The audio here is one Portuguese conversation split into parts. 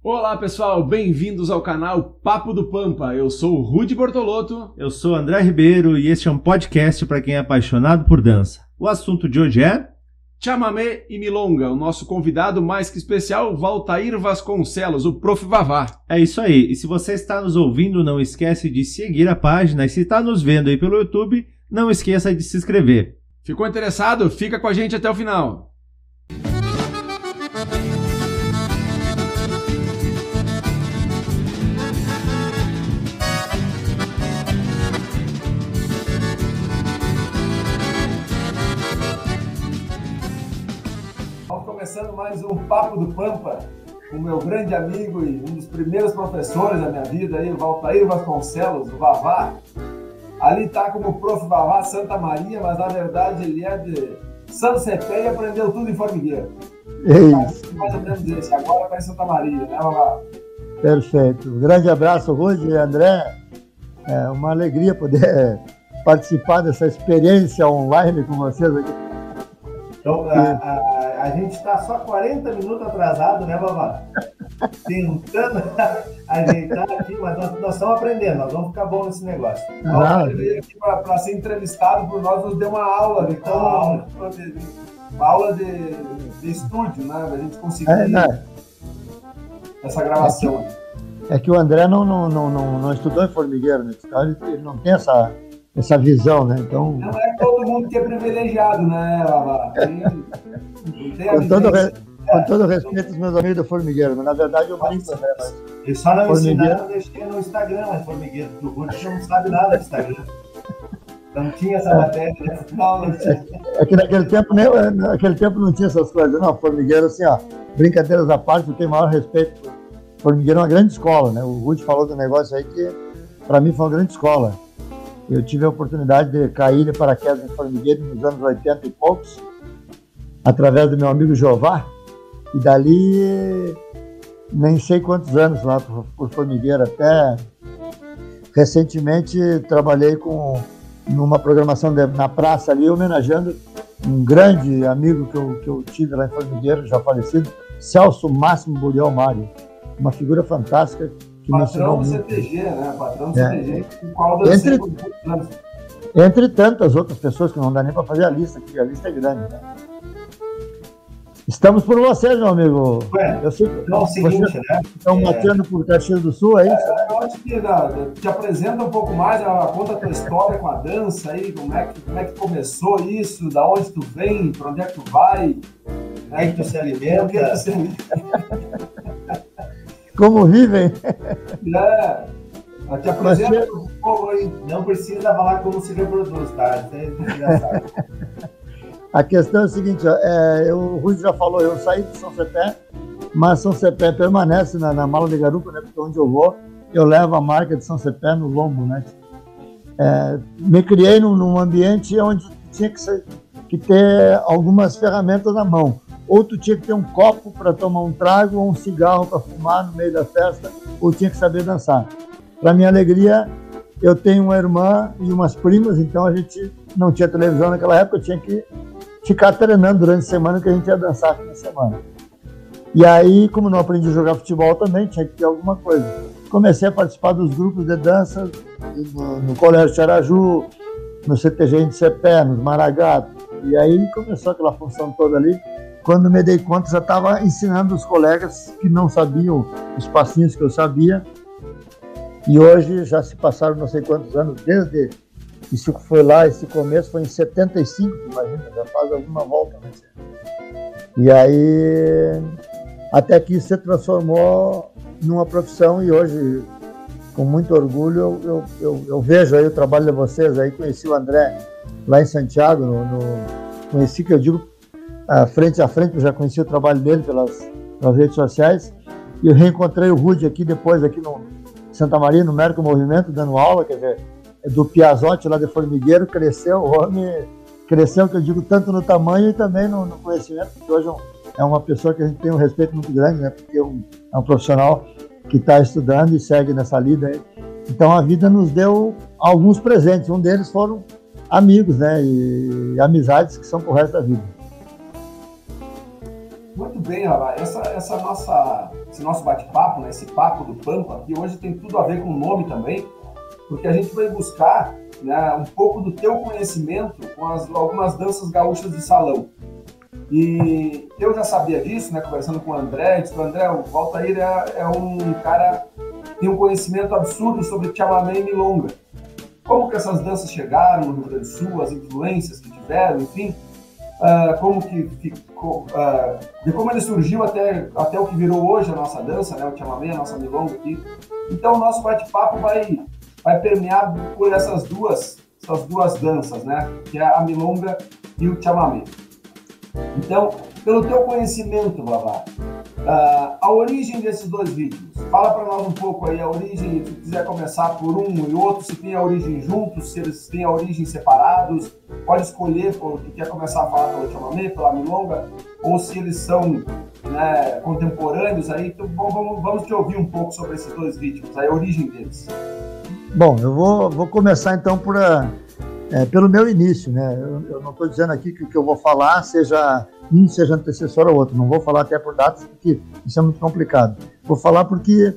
Olá pessoal, bem-vindos ao canal Papo do Pampa. Eu sou o Rude Bortolotto. Eu sou André Ribeiro e este é um podcast para quem é apaixonado por dança. O assunto de hoje é Chamamé e Milonga. O nosso convidado mais que especial, Valtair Vasconcelos, o Prof. Vavá. É isso aí. E se você está nos ouvindo, não esquece de seguir a página. E se está nos vendo aí pelo YouTube, não esqueça de se inscrever. Ficou interessado? Fica com a gente até o final. Começando mais um Papo do Pampa com meu grande amigo e um dos primeiros professores da minha vida, aí, Valtair Vasconcelos, o Vavá. Ali está como prof. Vavá Santa Maria, mas na verdade ele é de São Cepé e aprendeu tudo em formigueiro. É isso. Mais ou menos esse. Agora está em Santa Maria, né, Vavá? Perfeito. Um grande abraço, Rudi e André. É uma alegria poder participar dessa experiência online com vocês aqui. Então, a, a a gente está só 40 minutos atrasado, né, Babá? Tentando ajeitar aqui, mas nós, nós, estamos aprendendo, nós vamos ficar bom nesse negócio. Ah, ele veio aqui para ser entrevistado por nós, nos deu uma aula de como. Ah. Uma aula de, de estúdio, né? Da gente conseguir é, é. essa gravação. É que, é que, o André não, não, não, não, não estudou em formigueiro, né? Então ele não tem essa essa visão, né? Então não é todo mundo que é privilegiado, né, Lava? com, todo re... com todo respeito aos meus amigos do formigueiro, mas na verdade eu brinco, né? Mas... Eles só não ensinaram a mexer no Instagram, mas formigueiro, do Ruth não sabe nada do Instagram. Não tinha essa matéria, né? Não, não tinha. É, é que naquele tempo, né, naquele tempo não tinha essas coisas. Não, formigueiro, assim, ó, brincadeiras à parte, eu tenho maior respeito. Formigueiro é uma grande escola, né? O Ruth falou do negócio aí que, para mim, foi uma grande escola. Eu tive a oportunidade de cair de paraquedas em formigueiro nos anos 80 e poucos, através do meu amigo Jová, e dali nem sei quantos anos lá por, por formigueiro, até recentemente trabalhei com numa programação de, na praça ali, homenageando um grande amigo que eu, que eu tive lá em Formigueiro, já falecido, Celso Máximo Burial Mário, uma figura fantástica Patrão do CTG, né? Patrão do é. CTG, com qual entre, entre tantas outras pessoas que não dá nem para fazer a lista, porque a lista é grande, né? Estamos por vocês, meu amigo. Ué, eu sei que então, é o seguinte, né? Estão é... batendo por Caxias do Sul, é isso? É, eu acho que né, te apresenta um pouco mais, conta a tua história com a dança aí, como é que, como é que começou isso, da onde tu vem, para onde é que tu vai, né, que tu se alimenta. Que tu se alimenta. Como vivem. É, te apresenta um pouco aí. Não precisa falar como se reproduz, tá? É A questão é a seguinte, é, eu, o Rui já falou, eu saí de São Cepé, mas São Cepé permanece na, na mala de garupa, né? Porque onde eu vou, eu levo a marca de São Cepé no lombo, né? É, me criei num, num, ambiente onde tinha que, ser, que ter algumas ferramentas na mão ou tu tinha que ter um copo para tomar um trago ou um cigarro para fumar no meio da festa, ou tinha que saber dançar. Para minha alegria, eu tenho uma irmã e umas primas, então a gente não tinha televisão naquela época, eu tinha que ficar treinando durante a semana que a gente ia dançar na semana. E aí, como não aprendi a jogar futebol também, tinha que ter alguma coisa. Comecei a participar dos grupos de dança no, no Colégio Charaju, no CTG de Cepé, nos Maragatos. E aí começou aquela função toda ali quando me dei conta, já estava ensinando os colegas que não sabiam os passinhos que eu sabia. E hoje já se passaram não sei quantos anos, desde isso foi lá, esse começo foi em 75, imagina, já faz alguma volta. Né? E aí, até que isso se transformou numa profissão e hoje, com muito orgulho, eu, eu, eu, eu vejo aí o trabalho de vocês aí, conheci o André lá em Santiago, no, no conheci que eu digo frente a frente, eu já conheci o trabalho dele pelas, pelas redes sociais. E eu reencontrei o Rude aqui depois, aqui no Santa Maria, no Mérico Movimento, dando aula, quer dizer, é do Piazotti lá de Formigueiro, cresceu, o homem cresceu, que eu digo, tanto no tamanho e também no, no conhecimento, porque hoje é, é uma pessoa que a gente tem um respeito muito grande, né? Porque é um, é um profissional que está estudando e segue nessa lida aí. Então a vida nos deu alguns presentes, um deles foram amigos, né? E amizades que são pro resto da vida. Muito bem, Rafa. Essa, essa nossa, esse nosso bate-papo, né, esse papo do Pampa, aqui hoje tem tudo a ver com o nome também, porque a gente vai buscar né, um pouco do teu conhecimento com as, algumas danças gaúchas de salão. E eu já sabia disso, né, conversando com o André, disse, André, o Valtair é, é um cara que tem um conhecimento absurdo sobre chamamé e milonga. Como que essas danças chegaram no Rio Grande do Sul, as influências que tiveram, enfim, uh, como que ficou, uh, de como ele surgiu até, até o que virou hoje a nossa dança, né, o chamamé, a nossa milonga aqui. Então o nosso bate-papo vai, vai permear por essas duas, essas duas danças, né, que é a milonga e o chamamé. Então, pelo teu conhecimento, Vavá, uh, a origem desses dois vídeos. Fala para nós um pouco aí a origem, se quiser começar por um e outro, se tem a origem juntos, se eles têm a origem separados, pode escolher o que quer começar a falar pelo chamamé, pela milonga, ou se eles são né, contemporâneos aí. Então, vamos, vamos te ouvir um pouco sobre esses dois vídeos, a origem deles. Bom, eu vou, vou começar então por a é, pelo meu início, né? Eu, eu não estou dizendo aqui que o que eu vou falar seja um seja antecessor ao outro. Não vou falar até por datas, porque isso é muito complicado. Vou falar porque,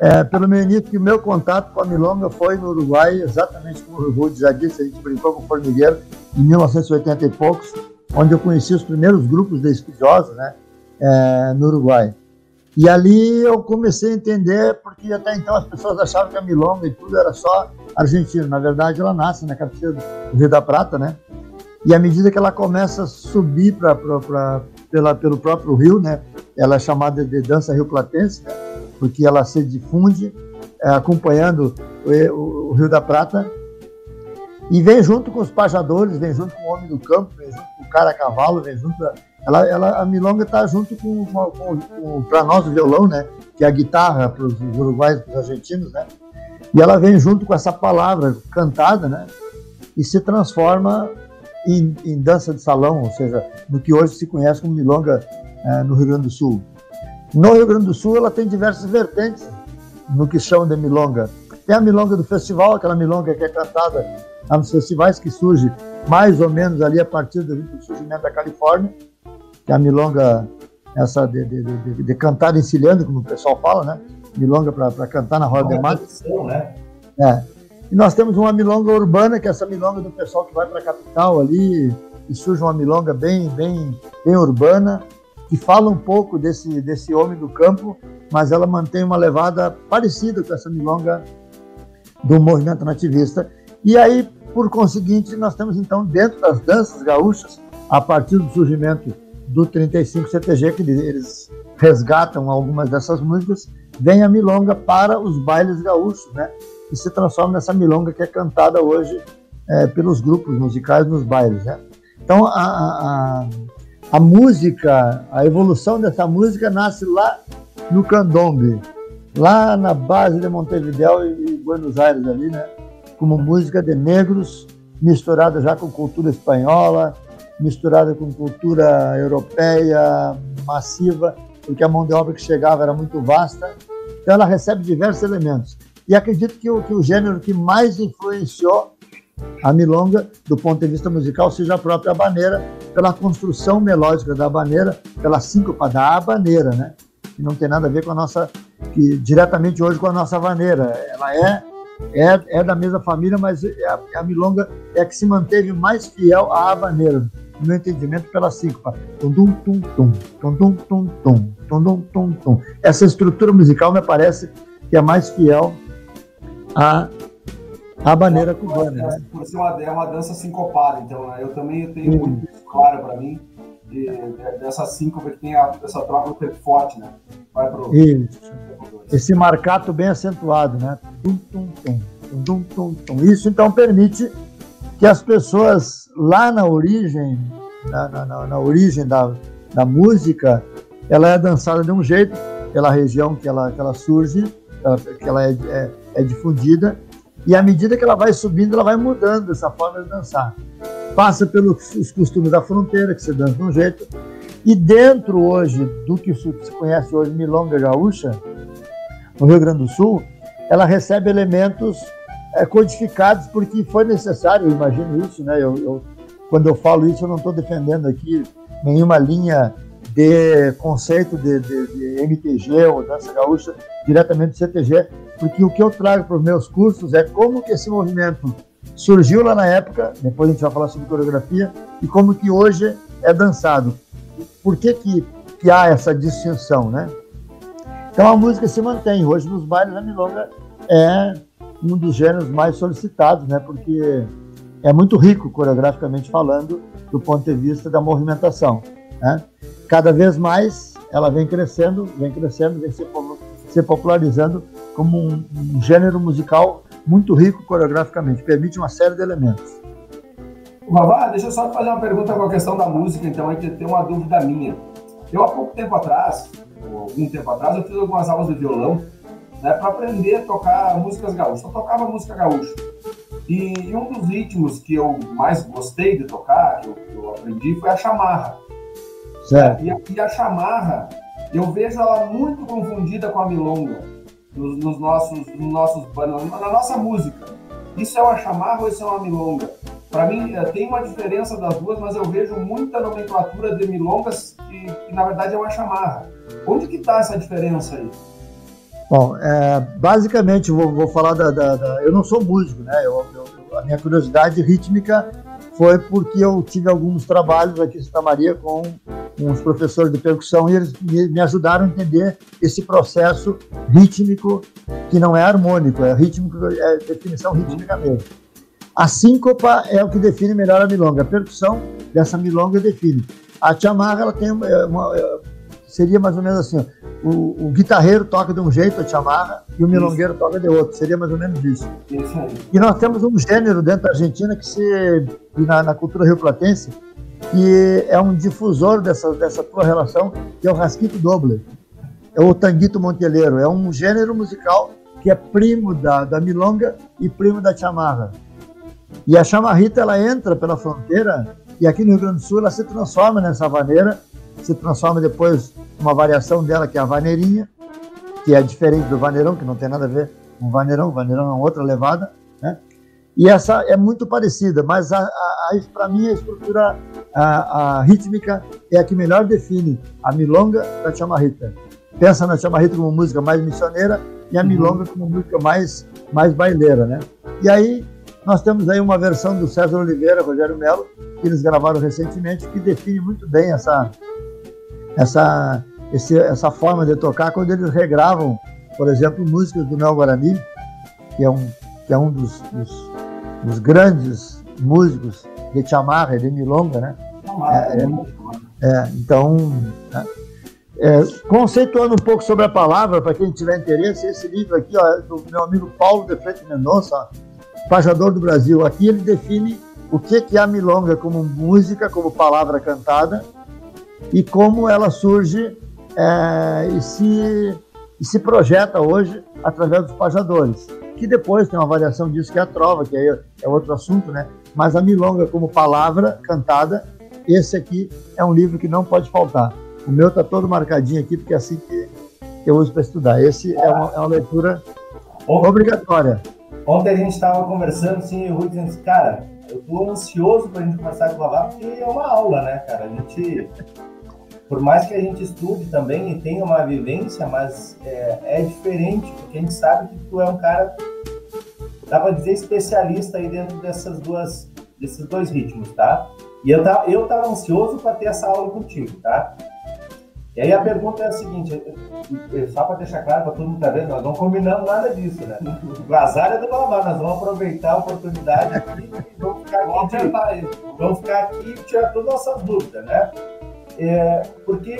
é, pelo meu início, que o meu contato com a Milonga foi no Uruguai, exatamente como o Rude já disse, a gente brincou com o Formigueiro em 1980 e poucos, onde eu conheci os primeiros grupos de estudiosos, né? É, no Uruguai. E ali eu comecei a entender, porque até então as pessoas achavam que a milonga e tudo era só argentino. Na verdade, ela nasce na cabeceira do Rio da Prata, né? E à medida que ela começa a subir pra, pra, pra pela, pelo próprio rio, né? Ela é chamada de dança rio platense, né? porque ela se difunde é, acompanhando o, o, o, Rio da Prata e vem junto com os pajadores, vem junto com o homem do campo, vem junto com o cara a cavalo, vem junto ela, ela, a milonga está junto com, com, com para nós o violão, né? Que é a guitarra para os uruguaios, para os argentinos, né? E ela vem junto com essa palavra cantada, né? E se transforma em, em dança de salão, ou seja, no que hoje se conhece como milonga é, no Rio Grande do Sul. No Rio Grande do Sul, ela tem diversas vertentes no que chamam de milonga. Tem a milonga do festival, aquela milonga que é cantada nos festivais, que surge mais ou menos ali a partir do surgimento da Califórnia que é a milonga, essa de, de, de, de cantar encilhando, como o pessoal fala, né? Milonga para cantar na roda de mate. Né? É. E nós temos uma milonga urbana, que é essa milonga do pessoal que vai para a capital ali, e surge uma milonga bem, bem, bem urbana, que fala um pouco desse, desse homem do campo, mas ela mantém uma levada parecida com essa milonga do movimento nativista. E aí, por conseguinte, nós temos então dentro das danças gaúchas, a partir do surgimento do 35 CTG, que eles resgatam algumas dessas músicas, vem a milonga para os bailes gaúchos, né? E se transforma nessa milonga que é cantada hoje é, pelos grupos musicais nos bailes, né? Então, a, a, a música, a evolução dessa música nasce lá no candombe, lá na base de Montevideo e Buenos Aires ali, né? Como música de negros misturada já com cultura espanhola, misturada com cultura europeia massiva, porque a mão de obra que chegava era muito vasta. Então ela recebe diversos elementos. E acredito que o, que o gênero que mais influenciou a milonga, do ponto de vista musical, seja a própria habaneira, pela construção melódica da habaneira, pela síncopa da habaneira, né? Que não tem nada a ver com a nossa, que diretamente hoje com a nossa habaneira. Ela é é, é da mesma família, mas é a, a milonga é a que se manteve mais fiel à habaneira no meu entendimento, pela síncopa. Tum, tum, tum, tum, tum, tum, tum, tum, tum, tum. Essa estrutura musical me parece que é mais fiel à, à maneira cubana. Né? Por ser uma, é uma dança sincopada, então né? eu também tenho hum. muito isso claro para mim, de, dessa síncopa que tem a, essa troca do tempo forte, né? Vai pro, isso. Esse marcato bem acentuado, né? Tum, tum, tum, tum, tum, tum. Isso então permite que as pessoas lá na origem, na, na, na origem da, da música, ela é dançada de um jeito, pela região que ela, que ela surge, que ela é, é, é difundida, e à medida que ela vai subindo, ela vai mudando essa forma de dançar. Passa pelos costumes da fronteira, que se dança de um jeito, e dentro hoje do que se conhece hoje Milonga Gaúcha, no Rio Grande do Sul, ela recebe elementos é, codificados porque foi necessário, eu imagino isso, né? Eu, eu, quando eu falo isso, eu não estou defendendo aqui nenhuma linha de conceito de, de, de, MTG ou dança gaúcha diretamente do CTG, porque o que eu trago para os meus cursos é como que esse movimento surgiu lá na época, depois a gente vai falar sobre coreografia, e como que hoje é dançado. Por que que, que há essa distinção, né? Então a música se mantém. Hoje nos bailes a milonga é um dos gêneros mais solicitados, né? Porque é muito rico coreograficamente falando do ponto de vista da movimentação. Né? Cada vez mais ela vem crescendo, vem crescendo, vem se, se popularizando como um, um, gênero musical muito rico coreograficamente, permite uma série de elementos. Vavá, deixa eu só fazer uma pergunta com a questão da música, então, aí que tem uma dúvida minha. Eu, há pouco tempo atrás, ou algum tempo atrás, eu fiz algumas aulas de violão né, para aprender a tocar músicas gaúchas. Eu tocava música gaúcha. E, e, um dos ritmos que eu mais gostei de tocar, que eu, que eu aprendi, foi a chamarra. Certo. E, a, e a chamarra, eu vejo ela muito confundida com a milonga nos, nos nossos, nos nossos na nossa música. Isso é uma chamarra ou isso é uma milonga? Para mim, eh, tem uma diferença das duas, mas eu vejo muita nomenclatura de milongas que, que na verdade é uma chamarra. Onde que está essa diferença aí? Bom, é, basicamente, vou, vou falar da, da, da, Eu não sou músico, né? Eu, eu, a minha curiosidade rítmica foi porque eu tive alguns trabalhos aqui em Santa Maria com uns professores de percussão e eles me, ajudaram a entender esse processo rítmico que não é harmônico, é rítmico, é definição rítmica mesmo. A síncopa é o que define melhor a milonga. A percussão dessa milonga define. A chamarra ela tem uma, uma seria mais ou menos assim: o, o, guitarreiro toca de um jeito, a chamarra, e o milongueiro isso. toca de outro. Seria mais ou menos isso. isso e nós temos um gênero dentro da Argentina que se. na, na cultura rio-platense, que é um difusor dessa, dessa tua relação, que é o rasquito doble. É o tanguito monteleiro. É um gênero musical que é primo da, da milonga e primo da chamarra. E a chamarrita ela entra pela fronteira e aqui no Rio Grande do Sul ela se transforma nessa vaneira se transforma depois numa variação dela, que é a vaneirinha, que é diferente do vaneirão, que não tem nada a ver com vaneirão, o vaneirão é outra levada, né? E essa é muito parecida, mas para mim a estrutura a, a, rítmica é a que melhor define a milonga da chamarrita. Pensa na chamarrita como música mais missioneira e a uhum. milonga como música mais, mais baileira, né? E aí nós temos aí uma versão do César Oliveira, Rogério Melo, que eles gravaram recentemente, que define muito bem essa, essa, esse, essa forma de tocar quando eles regravam, por exemplo, músicas do Nel Guarani, que é um, que é um dos, dos, dos grandes músicos de chamarra de milonga, né? É, é, é, então, né? é, conceituando um pouco sobre a palavra, para quem tiver interesse, esse livro aqui, ó, é do meu amigo Paulo de Freitas Mendonça, Pajador do Brasil, aqui ele define o que é a milonga como música, como palavra cantada, e como ela surge é, e, se, e se projeta hoje através dos pajadores, que depois tem uma variação disso que é a trova, que aí é outro assunto, né? Mas a milonga como palavra cantada, esse aqui é um livro que não pode faltar. O meu está todo marcadinho aqui, porque é assim que eu uso para estudar. Esse é uma, é uma leitura obrigatória. Ontem a gente estava conversando, assim, o Rui dizendo, cara, eu estou ansioso para a gente começar a gravar, porque é uma aula, né, cara? A gente por mais que a gente estude também e tenha uma vivência, mas é, é diferente, porque a gente sabe que tu é um cara, dá para dizer, especialista aí dentro dessas duas, desses dois ritmos, tá? E eu tava, eu tava ansioso para ter essa aula contigo, tá? E aí a pergunta é a seguinte, só para deixar claro para todo mundo tá vendo, nós não combinamos nada disso, né? O azar é do Balamar, nós vamos aproveitar a oportunidade e vamos ficar aqui, vamos ficar aqui e tirar todas as nossas dúvidas, né? É, porque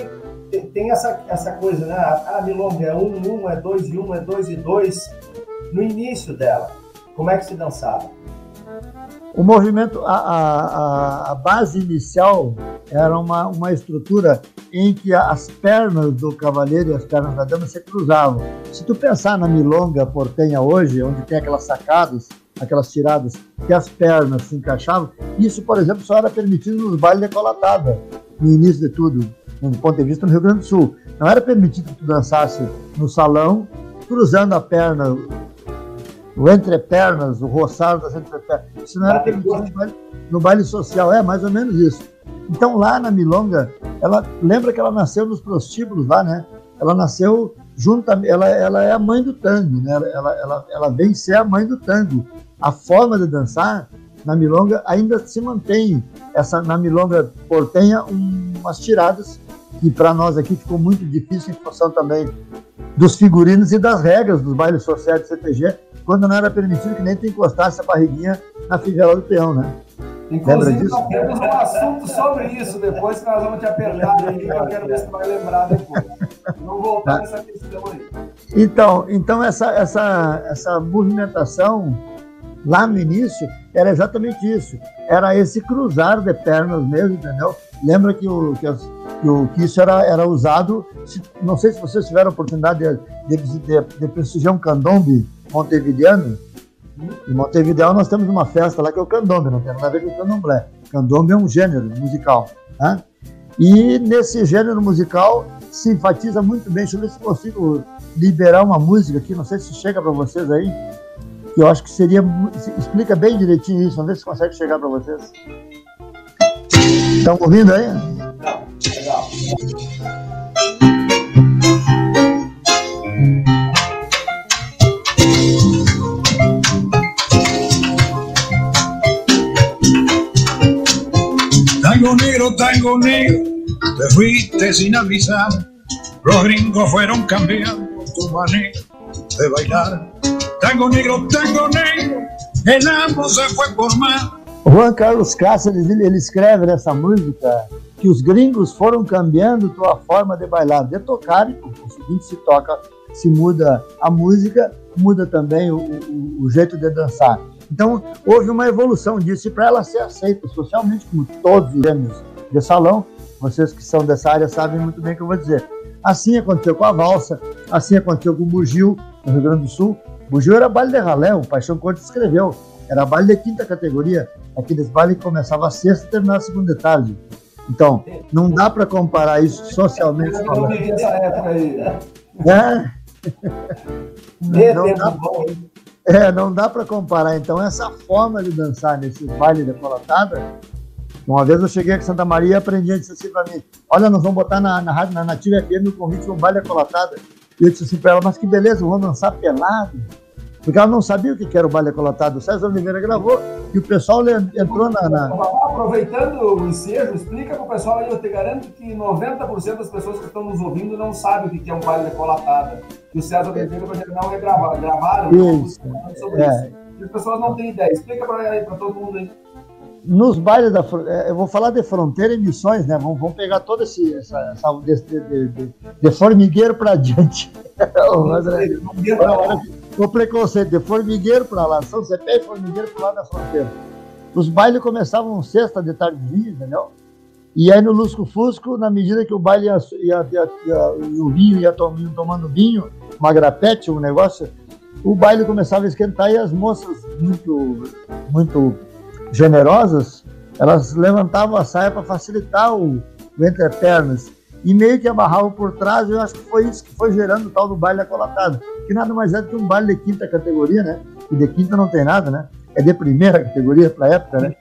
tem essa, essa coisa, né? Ah, milonga é um, um, é dois e um, é dois e dois. No início dela, como é que se dançava? O movimento, a, a, a base inicial era uma, uma estrutura em que as pernas do cavaleiro e as pernas da dama se cruzavam. Se tu pensar na milonga portenha hoje, onde tem aquelas sacadas, aquelas tiradas, que as pernas se encaixavam, isso, por exemplo, só era permitido nos bailes decolatada no início de tudo, do ponto de vista no Rio Grande do Sul. Não era permitido que tu dançasse no salão, cruzando a perna, o entrepernas, o roçado das entrepernas. Isso não era permitido no baile, no baile social, é mais ou menos isso. Então lá na Milonga, ela lembra que ela nasceu nos prostíbulos lá, né? Ela nasceu junto, ela, ela é a mãe do tango, né? Ela, ela, ela vem ser a mãe do tango. A forma de dançar na milonga ainda se mantém. Essa na milonga portenha um, umas tiradas que para nós aqui ficou muito difícil em função também dos figurinos e das regras dos bailes sociais do CTG, quando não era permitido que nem tu encostasse a barriguinha na fivela do peão, né? Inclusive, nós temos um assunto sobre isso depois que nós vamos te apertar aí, que eu quero ver se tu vai lembrar depois. Voltar nessa questão aí. Então, então essa, essa, essa movimentação lá no início era exatamente isso. Era esse cruzar de pernas mesmo, entendeu? Lembra que, o, que, as, que, o, que isso era, era usado, se, não sei se vocês tiveram a oportunidade de, de, de, de prestigiar um candombe montevideano, em Montevideo nós temos uma festa lá que é o candombe, não tem nada a ver com o candomblé. Candombe é um gênero musical. Né? E nesse gênero musical se enfatiza muito bem. Deixa eu ver se consigo liberar uma música aqui, não sei se chega para vocês aí, que eu acho que seria. Explica bem direitinho isso, vamos ver se consegue chegar para vocês. Estão ouvindo aí? Legal. Tango negro, tango negro, te fuiste sin avisar. Los gringos fueron cambiando tu manera de bailar. Tango negro, tango negro, el amo se fue por mar. Juan Carlos Cáceres, ele, ele escreve nessa música que os gringos foram cambiando tua forma de bailar, de tocar, e o seguinte se toca, se muda a música, muda também o, o, o jeito de dançar. Então, houve uma evolução disso e para ela ser aceita socialmente, como todos os gêneros de salão, vocês que são dessa área sabem muito bem o que eu vou dizer. Assim aconteceu com a valsa, assim aconteceu com o bugio, no Rio Grande do Sul. Bugio era baile de ralé, o Paixão Corte escreveu. Era baile de quinta categoria, aqueles bailes que começava a sexta e terminava a segunda tarde. Então, não dá para comparar isso socialmente falando. Essa época aí. É. Não, dá, é, não dá para comparar. Então, essa forma de dançar nesse baile de colatada, uma vez eu cheguei aqui em Santa Maria e aprendi, disse assim para mim, olha, nós vamos botar na, na, na Nativa FM o convite de um baile colatada. E eu disse assim para ela, mas que beleza, vamos dançar pelado. Porque ela não sabia o que era o baile colotado. O César Oliveira gravou e o pessoal entrou na. na... Aproveitando o ensejo, explica para o pessoal aí. Eu te garanto que 90% das pessoas que estão nos ouvindo não sabem o que é um baile colatada. Que o César Oliveira vai não regravar. Gravaram isso. sobre é. isso. E as pessoas não têm ideia. Explica para todo mundo aí nos bailes da é, eu vou falar de fronteira e missões, né? Vamos, vamos pegar todo esse essa, essa de, de, de, de formigueiro para diante. o preconceito de formigueiro para lá, São Cepé e formigueiro para lá da fronteira. Os bailes começavam sexta de tardezinha, entendeu? E aí no Lusco Fusco, na medida que o baile ia, ia, ia, ia o vinho ia tomando, tomando vinho, uma grapete, um negócio, o baile começava a esquentar e as moças muito, muito generosas, elas levantavam a saia para facilitar o, o entre-pernas e meio que amarravam por trás. Eu acho que foi isso que foi gerando o tal do baile acolatado, que nada mais é do que um baile de quinta categoria, né? E de quinta não tem nada, né? É de primeira categoria para época, né?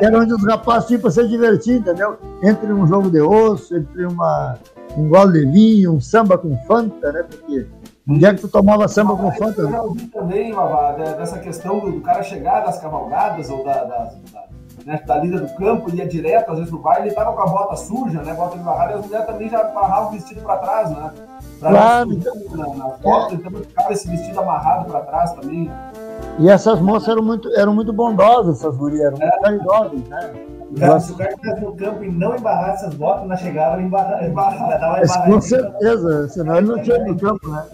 Era onde os rapazes tinham para se divertir, entendeu? Entre um jogo de osso, entre uma, um gole de vinho, um samba com fanta, né? Porque um dia que tu tomava samba com fanta. Eu já ouvi também, Vavá, dessa questão do, cara chegar das cavalgadas ou da, da, da, né, da lida do campo, ia direto, às vezes no baile, ele tava com a bota suja, né? Bota de barrada, e as mulheres também já barravam o vestido para trás, né? Pra claro. Na, na foto, então ficava esse vestido amarrado para trás também. E essas moças eram muito, eram muito bondosas, essas mulheres, eram é. muito caridosas, né? Cara, se o cara estivesse no campo e não embarrasse essas botas, na chegada ele embarrava. embarra, com certeza, senão ele não tinha no campo, né?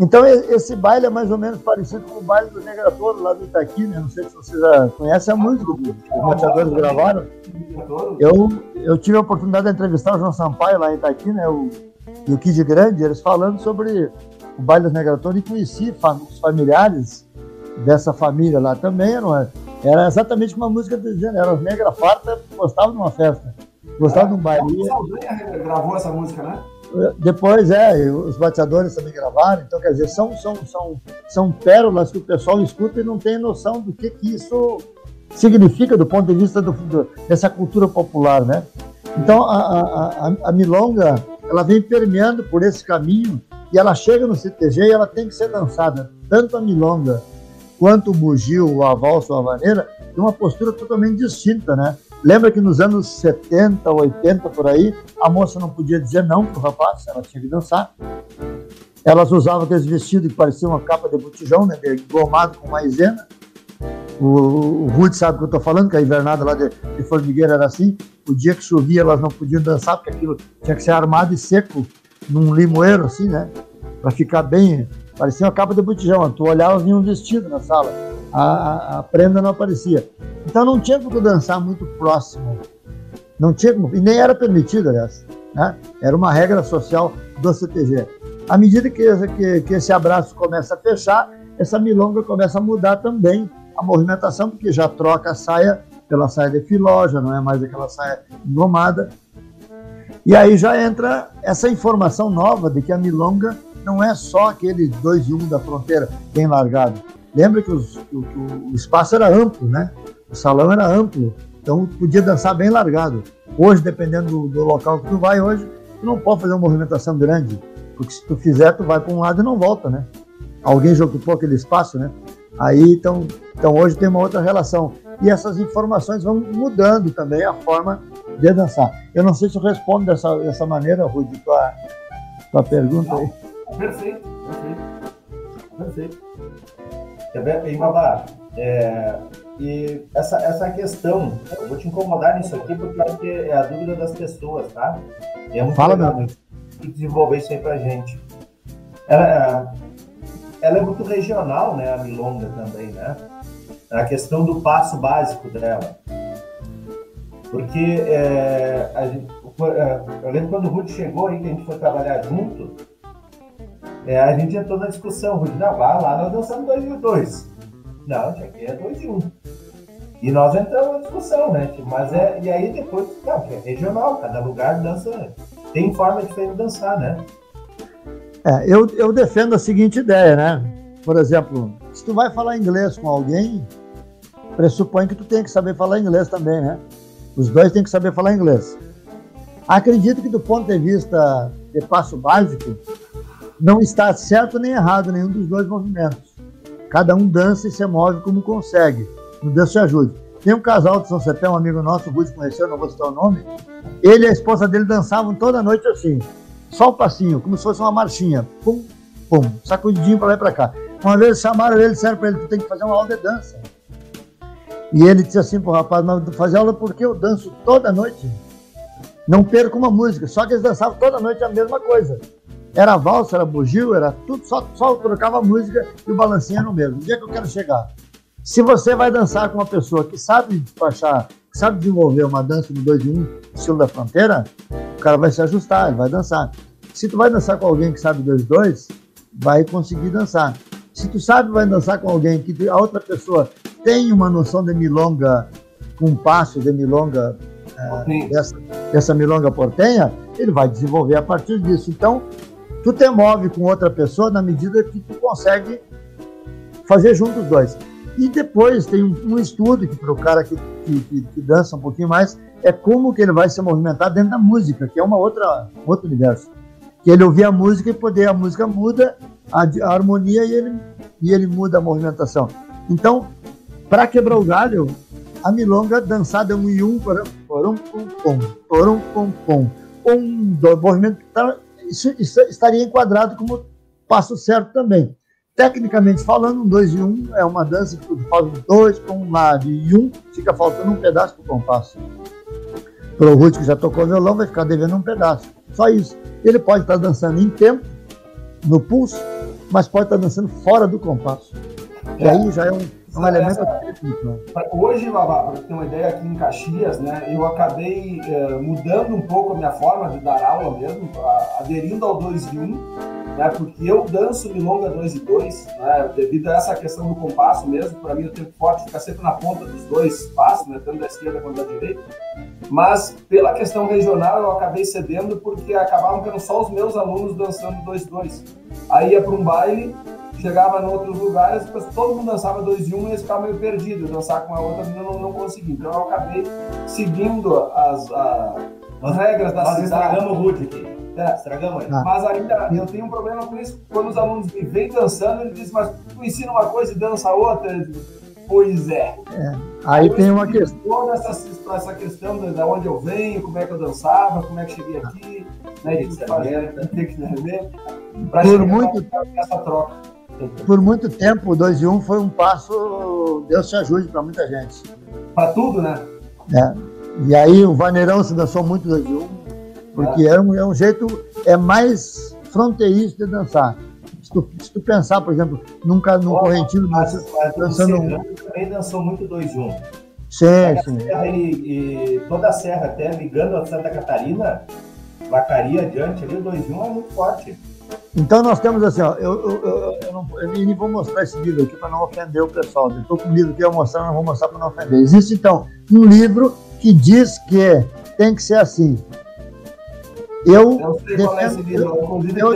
Então esse baile é mais ou menos parecido com o baile do Negratouro lá do Itaqui, né? Não sei se vocês já conhecem a música que os mateadores gravaram. Eu, eu tive a oportunidade de entrevistar o João Sampaio lá em Itaqui, né? O, e o Kid Grande, eles falando sobre o baile do Negratouro e conheci os familiares dessa família lá também. Era, era exatamente uma música dizendo, era os negra farta gostavam de uma festa, gostavam de um baile. O Saldanha gravou essa música, né? Depois, é, os bateadores também gravaram, então, quer dizer, são, são, são, são pérolas que o pessoal escuta e não tem noção do que, que isso significa do ponto de vista do, do, dessa cultura popular, né? Então a, a, a, a, milonga ela vem permeando por esse caminho e ela chega no CTG e ela tem que ser dançada tanto a milonga quanto o bugio, a valsa ou a vaneira de uma postura totalmente distinta, né? Lembra que nos anos 70, 80 por aí, a moça não podia dizer não para o rapaz, ela tinha que dançar. Elas usavam aqueles vestidos que pareciam uma capa de botijão, né, gomado com maisena. O, o Ruth sabe o que eu estou falando, que a invernada lá de, de Formigueira era assim. O dia que chovia, elas não podiam dançar, porque aquilo tinha que ser armado e seco num limoeiro, assim, né? Para ficar bem. Parecia uma capa de botijão. Tu olhava, vinha um vestido na sala. A, a, a, prenda não aparecia. Então não tinha como dançar muito próximo. Não tinha como, e nem era permitido, aliás. Né? Era uma regra social do CTG. À medida que, que, que esse abraço começa a fechar, essa milonga começa a mudar também a movimentação, porque já troca a saia pela saia de filó, já não é mais aquela saia engomada. E aí já entra essa informação nova de que a milonga não é só aquele 2 e 1 um da fronteira bem largado. Lembra que, os, que, que o espaço era amplo, né? O salão era amplo, então podia dançar bem largado. Hoje, dependendo do, do local que tu vai, hoje tu não pode fazer uma movimentação grande, porque se tu fizer, tu vai para um lado e não volta, né? Alguém já ocupou aquele espaço, né? Aí, então, então hoje tem uma outra relação. E essas informações vão mudando também a forma de dançar. Eu não sei se eu respondo dessa, dessa maneira, Rui, de tua, tua pergunta aí. Perfeito, perfeito. Perfeito. E, Babá, é, e essa, essa questão, eu vou te incomodar nisso aqui porque acho que é a dúvida das pessoas, tá? E é muito Fala, legal meu. desenvolver isso aí pra gente. Ela, ela é muito regional, né? A milonga também, né? A questão do passo básico dela. Porque é, gente, é, eu lembro quando o Ruth chegou aí, que a gente foi trabalhar junto, é, a gente entrou na discussão, Ruth, não, vai lá, nós dançamos dois e dois. Não, aqui é dois e um. E nós entramos na discussão, né? Mas é. E aí depois, não, é regional, cada lugar dança. Tem forma diferente de dançar, né? É, eu, eu defendo a seguinte ideia, né? Por exemplo, se tu vai falar inglês com alguém, pressupõe que tu tem que saber falar inglês também, né? Os dois têm que saber falar inglês. Acredito que do ponto de vista de passo básico, não está certo nem errado nenhum dos dois movimentos. Cada um dança e se move como consegue. Não Deus te ajude. Tem um casal de São Cepé, um amigo nosso, o Ruth conheceu, não vou citar o nome. Ele e a esposa dele dançavam toda noite assim. Só o passinho, como se fosse uma marchinha. Pum, pum, sacudidinho para lá e para cá. Uma vez chamaram ele e disseram para ele: Tu tem que fazer uma aula de dança. E ele disse assim para o rapaz: Mas fazer aula porque eu danço toda noite. Não perco uma música. Só que eles dançavam toda noite a mesma coisa. Era valsa, era bugio, era tudo, só, só trocava música e o balancinho era o mesmo. Onde é que eu quero chegar? Se você vai dançar com uma pessoa que sabe despachar, que sabe desenvolver uma dança no 2 de 1, um, estilo da fronteira, o cara vai se ajustar, ele vai dançar. Se tu vai dançar com alguém que sabe 2-2, vai conseguir dançar. Se tu sabe vai dançar com alguém que a outra pessoa tem uma noção de milonga, com passo de milonga, é, dessa, dessa milonga portenha, ele vai desenvolver a partir disso. Então, tu te move com outra pessoa na medida que tu consegue fazer juntos os dois. E depois tem um, um estudo que para o cara que, que, que, dança um pouquinho mais, é como que ele vai se movimentar dentro da música, que é uma outra outro universo que ele ouvir a música e poder, a música muda a, a harmonia e ele, e ele muda a movimentação. Então, para quebrar o galho, a milonga dançada é um e um, porum, porum, pum, pum, porum, pum, pum, um, movimento, isso, isso estaria enquadrado como passo certo também. Tecnicamente falando, um dois e um é uma dança que tu faz dois com um lado e um, fica faltando um pedaço para o compasso. Para o Ruth, que já tocou violão, vai ficar devendo um pedaço. Só isso. Ele pode estar dançando em tempo, no pulso, mas pode estar dançando fora do compasso. E aí já é um, um elemento técnico. Né? Hoje, Lavá, para ter uma ideia, aqui em Caxias, né, eu acabei eh, mudando um pouco a minha forma de dar aula mesmo, aderindo ao 2 e 1, né, porque eu danço milonga 2 e 2, né, devido a essa questão do compasso mesmo, para mim o tempo forte fica sempre na ponta dos dois passos, né, tanto da esquerda quanto da direita, mas pela questão regional eu acabei cedendo porque acabavam tendo só os meus alunos dançando 2 e 2. Aí ia para um baile chegava em outros lugares, todo mundo dançava dois e um e eles ficavam meio perdidos. Dançar com a outra menina não, não conseguia. Então eu acabei seguindo as, a, as regras da Nós cidade. estragamos o Rude aqui. É. Estragamos ele. Ah. Mas ainda eu tenho um problema com isso. Quando os alunos me veem dançando, eles dizem, mas tu ensina uma coisa e dança outra. Eu digo, pois é. Aí tem uma questão. Toda essa, essa questão de, de onde eu venho, como é que eu dançava, como é que cheguei aqui, né? Tem que saber, fazer, tem que saber. Pra Por muito- pra- essa troca. Por muito tempo, o 2 e 1 um foi um passo, Deus te ajude para muita gente. Pra tudo, né? né? E aí o Vaneirão se dançou muito 2 e 1, um, porque é um, é um jeito, é mais fronteiriço de dançar. Se tu, se tu pensar, por exemplo, num, ca- num correntino Mas, mas dançando um- também dançou muito 2-1. Sim, Pega a sim. serra e, e toda a serra até ligando a Santa Catarina, Vacaria adiante ali, o 2-1 é muito forte. Então nós temos assim, ó, eu, eu, eu, eu não, eu nem vou mostrar esse livro aqui para não ofender o pessoal. Eu estou com o livro que eu vou mostrar, não vou mostrar para não ofender. Existe então um livro que diz que tem que ser assim. Eu, Eu é defendo, livro, eu,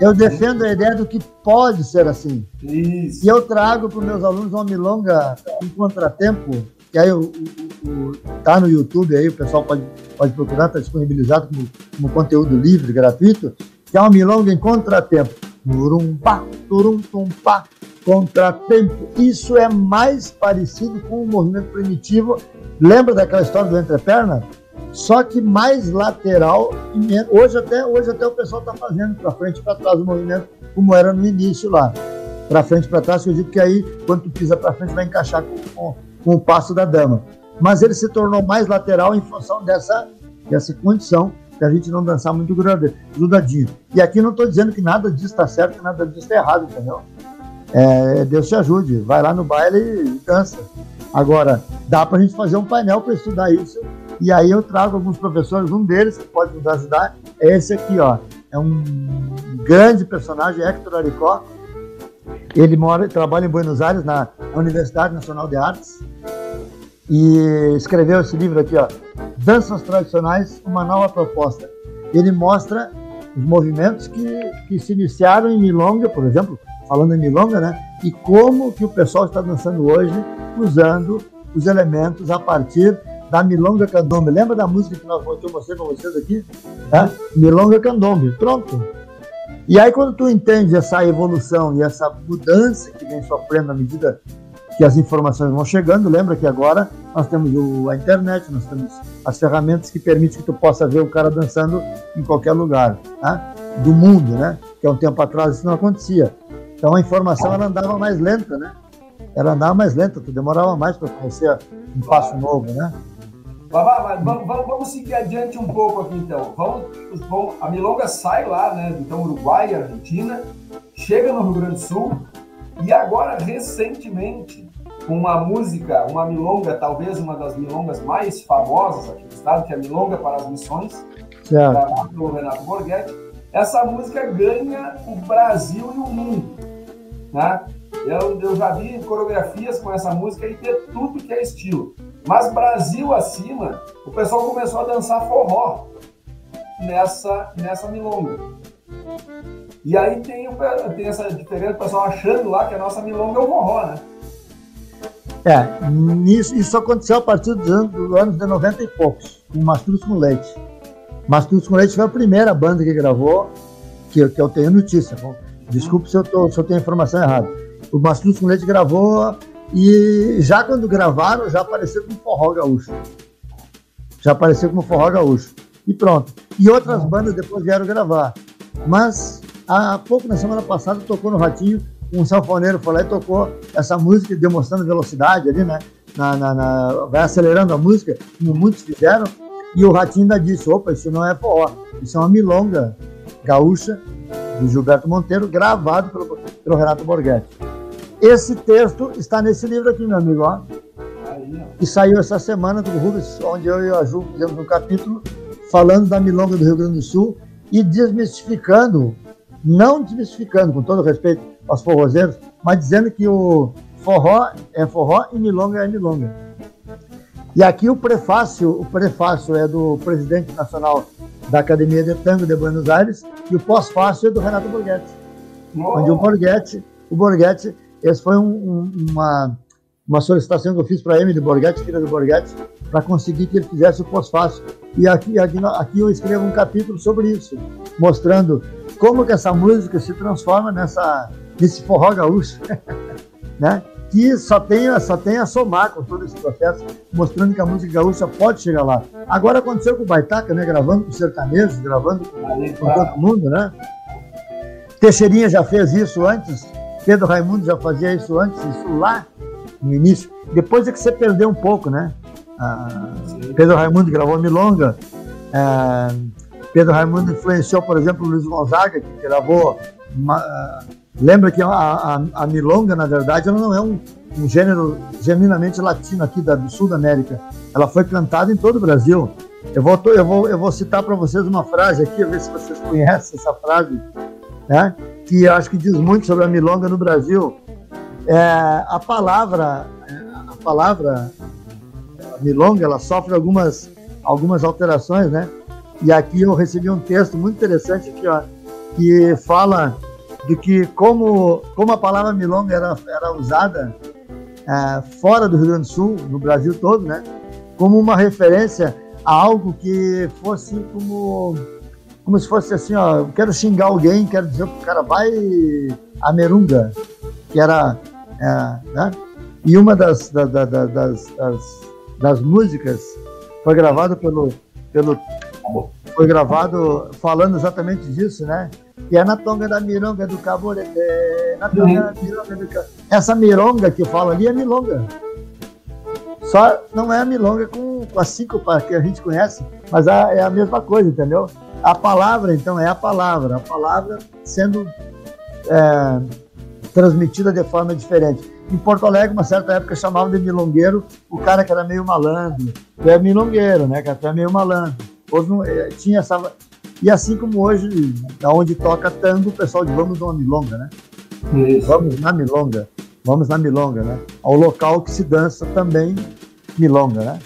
eu- defendo a ideia do que pode ser assim. Isso. E eu trago para os meus alunos uma milonga em contratempo, que aí o- tá no YouTube aí, o pessoal pode, pode procurar, está disponibilizado como, como conteúdo livre, gratuito, que é uma milonga em contratempo. Turumpá, turumtumpá, contratempo. Isso é mais parecido com o movimento primitivo. Lembra daquela história do entreperna? Só que mais lateral. Hoje até, hoje até o pessoal está fazendo para frente e para trás o movimento, como era no início lá para frente e para trás, que eu digo que aí, quando tu pisa para frente, vai encaixar com, com- com o passo da dama. Mas ele se tornou mais lateral em função dessa, dessa condição de a gente não dançar muito grudadinho. E aqui não estou dizendo que nada disso está certo, que nada disso está errado, entendeu? É, Deus te ajude, vai lá no baile e dança. Agora, dá para a gente fazer um painel para estudar isso, e aí eu trago alguns professores, um deles que pode nos ajudar é esse aqui, ó. É um grande personagem, Hector Aricó, ele mora, trabalha em Buenos Aires, na Universidade Nacional de Artes, e escreveu esse livro aqui, ó, Danças Tradicionais, uma nova proposta. Ele mostra os movimentos que, que se iniciaram em Milonga, por exemplo, falando em Milonga, né? E como que o pessoal está dançando hoje, usando os elementos a partir da Milonga Candombe. Lembra da música que, nós, que eu mostrei para vocês aqui? Tá? Milonga Candombe. Pronto. E aí, quando tu entende essa evolução e essa mudança que vem sofrendo à medida que as informações vão chegando, lembra que agora nós temos o- a internet, nós temos as ferramentas que permitem que tu possa ver o cara dançando em qualquer lugar tá? do mundo, né? Que há um tempo atrás isso não acontecia. Então a informação ela andava mais lenta, né? Ela andava mais lenta, tu demorava mais para conhecer um passo novo, né? Babá, vamos, vamos- seguir adiante um pouco aqui então. Vamos, vamos- a Milonga sai lá, né? Então, Uruguai Argentina, chega no Rio Grande do Sul e agora, recentemente, com uma música, uma milonga, talvez uma das milongas mais famosas aqui do estado, que é a Milonga para as Missões, gravado pelo Renato Borghetti, essa música ganha o Brasil e o mundo. Né? Eu, eu já vi coreografias com essa música e ter tudo que é estilo. Mas Brasil acima, o pessoal começou a dançar forró nessa, nessa milonga. E aí tem, tem essa diferença, o pessoal achando lá que a nossa milonga é o forró, né? É, isso aconteceu a partir dos anos, dos anos de 90 e poucos, com Mastruz com Leite. Mastruz com Leite foi a primeira banda que gravou, que, que eu tenho notícia. Desculpe se eu, tô, se eu tenho informação errada. O Mastruz com Leite gravou e já quando gravaram, já apareceu como forró gaúcho. Já apareceu como forró gaúcho. E pronto. E outras bandas depois vieram gravar. Mas há pouco, na semana passada, tocou no Ratinho um sanfoneiro foi lá e tocou essa música demonstrando velocidade ali, né? Na, na- na- vai acelerando a música, como muitos fizeram, e o Ratinho ainda disse, opa, isso não é forró, isso é uma milonga gaúcha do Gilberto Monteiro, gravado pelo, pelo Renato Borghetti. Esse texto está nesse livro aqui, meu amigo, ó, que saiu essa semana do Rubens, onde eu e a Ju fizemos um capítulo falando da milonga do Rio Grande do Sul e desmistificando, não desmistificando, com todo respeito aos forrozeiros, mas dizendo que o forró é forró e milonga é milonga. E aqui o prefácio, o prefácio é do presidente nacional da Academia de Tango de Buenos Aires e o pós-fácio é do Renato Borghetti. Oh. Onde o Borghetti, o Borghetti, esse foi um, um, uma, uma solicitação que eu fiz para Emily Borghetti, filha do Borghetti, para conseguir que ele fizesse o pós-fácil. E aqui, aqui, aqui eu escrevo um capítulo sobre isso, mostrando como que essa música se transforma nessa, nesse forró gaúcho, né? que só tem, só tem a somar com todo esse processo, mostrando que a música gaúcha pode chegar lá. Agora aconteceu com o Baitaca, né? Gravando com sertanejos, gravando com, todo mundo, né? Teixeirinha já fez isso antes, Pedro Raimundo já fazia isso antes, isso lá no início. Depois é que você perdeu um pouco, né? Ah, Pedro Raimundo gravou Milonga. Ah, Pedro Raimundo influenciou, por exemplo, o Luiz Gonzaga, que gravou uma, Lembra que a, a, a, milonga, na verdade, ela não é um, um gênero genuinamente latino aqui da, do Sul da América. Ela foi cantada em todo o Brasil. Eu vou, eu vou, eu vou citar para vocês uma frase aqui, ver se vocês conhecem essa frase, né? que acho que diz muito sobre a milonga no Brasil. É, a palavra, a palavra milonga, ela sofre algumas, algumas alterações, né? E aqui eu recebi um texto muito interessante aqui, ó, que fala do que como, como a palavra milonga era, era usada é, fora do Rio Grande do Sul, no Brasil todo, né? Como uma referência a algo que fosse como como se fosse assim, ó, eu quero xingar alguém, quero dizer que o cara vai a merunga, que era, é, né? E uma das, da, da, da, das, das, das músicas foi gravada pelo, pelo foi gravado falando exatamente disso, né? que é na tonga da mironga do caboreté, na tonga uhum. da mironga do Essa mironga que eu falo ali é milonga. Só não é a milonga com, com a síncopa que a gente conhece, mas a, é a mesma coisa, entendeu? A palavra, então, é a palavra. A palavra sendo é, transmitida de forma diferente. Em Porto Alegre, uma certa época, chamavam de milongueiro o cara que era meio malandro. Tu é milongueiro, né? Que tu é meio malandro. Houve, é, tinha essa, e assim como hoje, onde toca tango, o pessoal diz vamos numa milonga, né? Isso. Vamos na milonga, vamos na milonga, né? Ao local que se dança também milonga, né?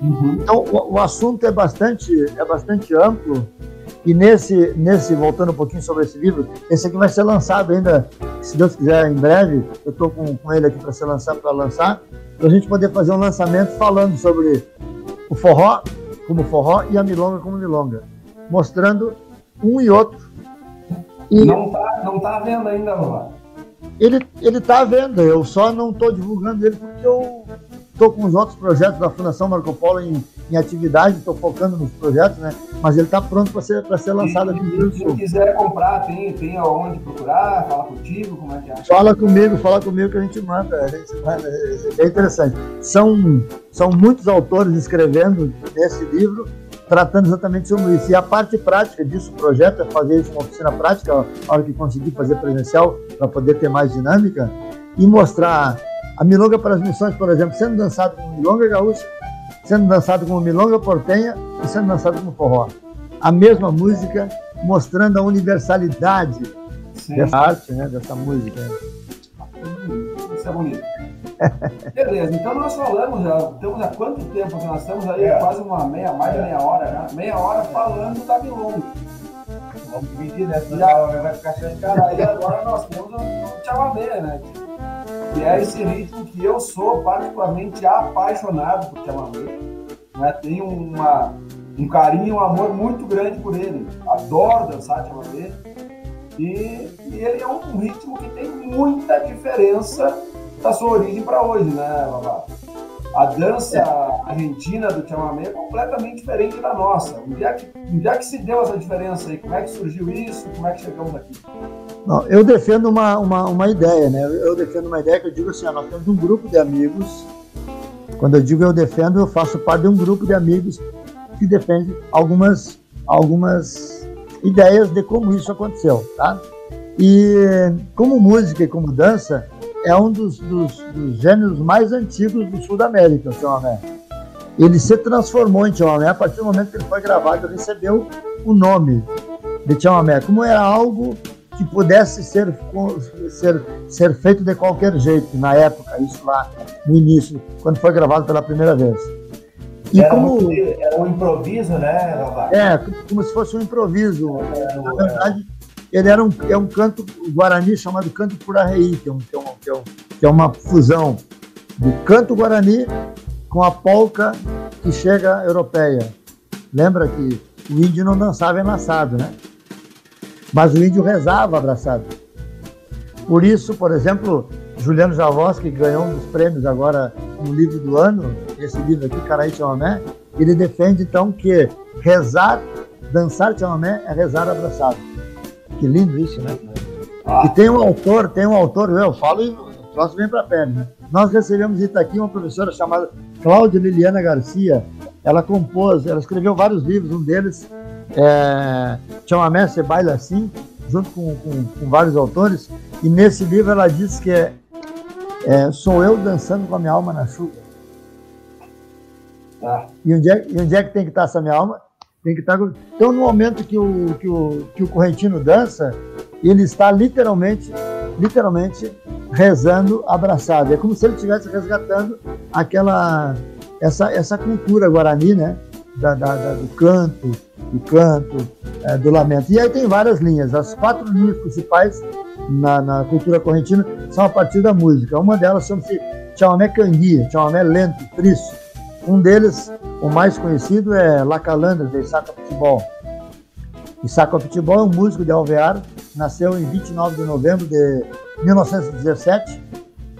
Uhum. Então o, o, assunto é bastante, é bastante amplo e nesse, nesse, voltando um pouquinho sobre esse livro, esse aqui vai ser lançado ainda, se Deus quiser, em breve. Eu estou com, com ele aqui para ser lançado, para lançar, para a gente poder fazer um lançamento falando sobre o forró como forró e a milonga como milonga mostrando um e outro. E não está não tá vendo ainda, Lula? Ele, ele tá vendo, eu só não estou divulgando ele porque eu estou com os outros projetos da Fundação Marco Polo em, em atividade, estou focando nos projetos, né? Mas ele está pronto para ser, ser lançado aqui no Rio Se quiser comprar, tem, tem aonde procurar, fala contigo, como é que é? Fala comigo, fala comigo que a gente manda, a gente manda é bem interessante. São, são muitos autores escrevendo nesse livro, tratando exatamente sobre isso. E a parte prática disso, o projeto é fazer isso uma oficina prática, a hora que conseguir fazer presencial, para poder ter mais dinâmica, e mostrar a milonga para as missões, por exemplo, sendo dançado como milonga gaúcha, sendo dançado como milonga portenha e sendo dançado como forró. A mesma música, mostrando a universalidade Sim. dessa arte, né, dessa música. Isso é bonito. Beleza, então nós falamos já, estamos há quanto tempo? Nós estamos aí é. quase uma meia, mais de meia hora, né? Meia hora falando da Milonga. Vamos dividir, né? Já vai ficar cheio de cara. E agora nós temos o chamamé, né? Que é esse ritmo que eu sou particularmente apaixonado por chamamé. Né? Tenho uma, um carinho, um amor muito grande por ele. Adoro dançar chamamé. E, e ele é um ritmo que tem muita diferença da sua origem para hoje, né, Babá? A dança argentina do chamamé é completamente diferente da nossa. Onde é, que, onde é que se deu essa diferença aí? Como é que surgiu isso? Como é que chegamos aqui? Não, eu defendo uma, uma, uma ideia, né? Eu defendo uma ideia que eu digo assim, ó, nós temos um grupo de amigos. Quando eu digo eu defendo, eu faço parte de um grupo de amigos que defende algumas, algumas ideias de como isso aconteceu, tá? E como música e como dança, é um dos, dos, dos gêneros mais antigos do sul da América, o chamamé. Ele se transformou em chamamé a partir do momento que ele foi gravado, e recebeu o nome de chamamé, como era algo que pudesse ser, ser, ser feito de qualquer jeito na época, isso lá no início, quando foi gravado pela primeira vez. E era, como, um, era um improviso, né, É, como se fosse um improviso. É, na verdade, ele era um, é um canto guarani chamado canto purarreí, que é, um, que, é um, que, é um, que é uma fusão do canto guarani com a polca que chega europeia. Lembra que o índio não dançava enlaçado, né? Mas o índio rezava abraçado. Por isso, por exemplo, Juliano Javos, que ganhou um dos prêmios agora no livro do ano, esse livro aqui, Caraí Chamamé, ele defende então que rezar, dançar chamamé é rezar abraçado. Que lindo isso, né? Ah. E tem um autor, tem um autor, eu falo e o troço vem para perto, né? Nós recebemos em Itaqui uma professora chamada Cláudia Liliana Garcia. Ela compôs, ela escreveu vários livros, um deles é Chamamé Se Baila Assim, junto com, com, com, vários autores. E nesse livro ela diz que é, é, sou eu dançando com a minha alma na chuva. Ah. E, onde é, e onde é que tem que estar essa minha alma? Tem que estar. Então, no momento que o, que o, que o correntino dança, ele está literalmente, literalmente rezando abraçado. É como se ele estivesse resgatando aquela essa, essa cultura guarani, né? Da, da, da do canto, do canto, é, do lamento. E aí tem várias linhas. As quatro linhas principais na, na cultura correntina são a partir da música. Uma delas chama-se chamamé canguia, chamamé lento, triste. Um deles, o mais conhecido, é La Calandra, de Isaac Futebol. Isaac Futebol é um músico de Alvear, nasceu em 29 de novembro de 1917.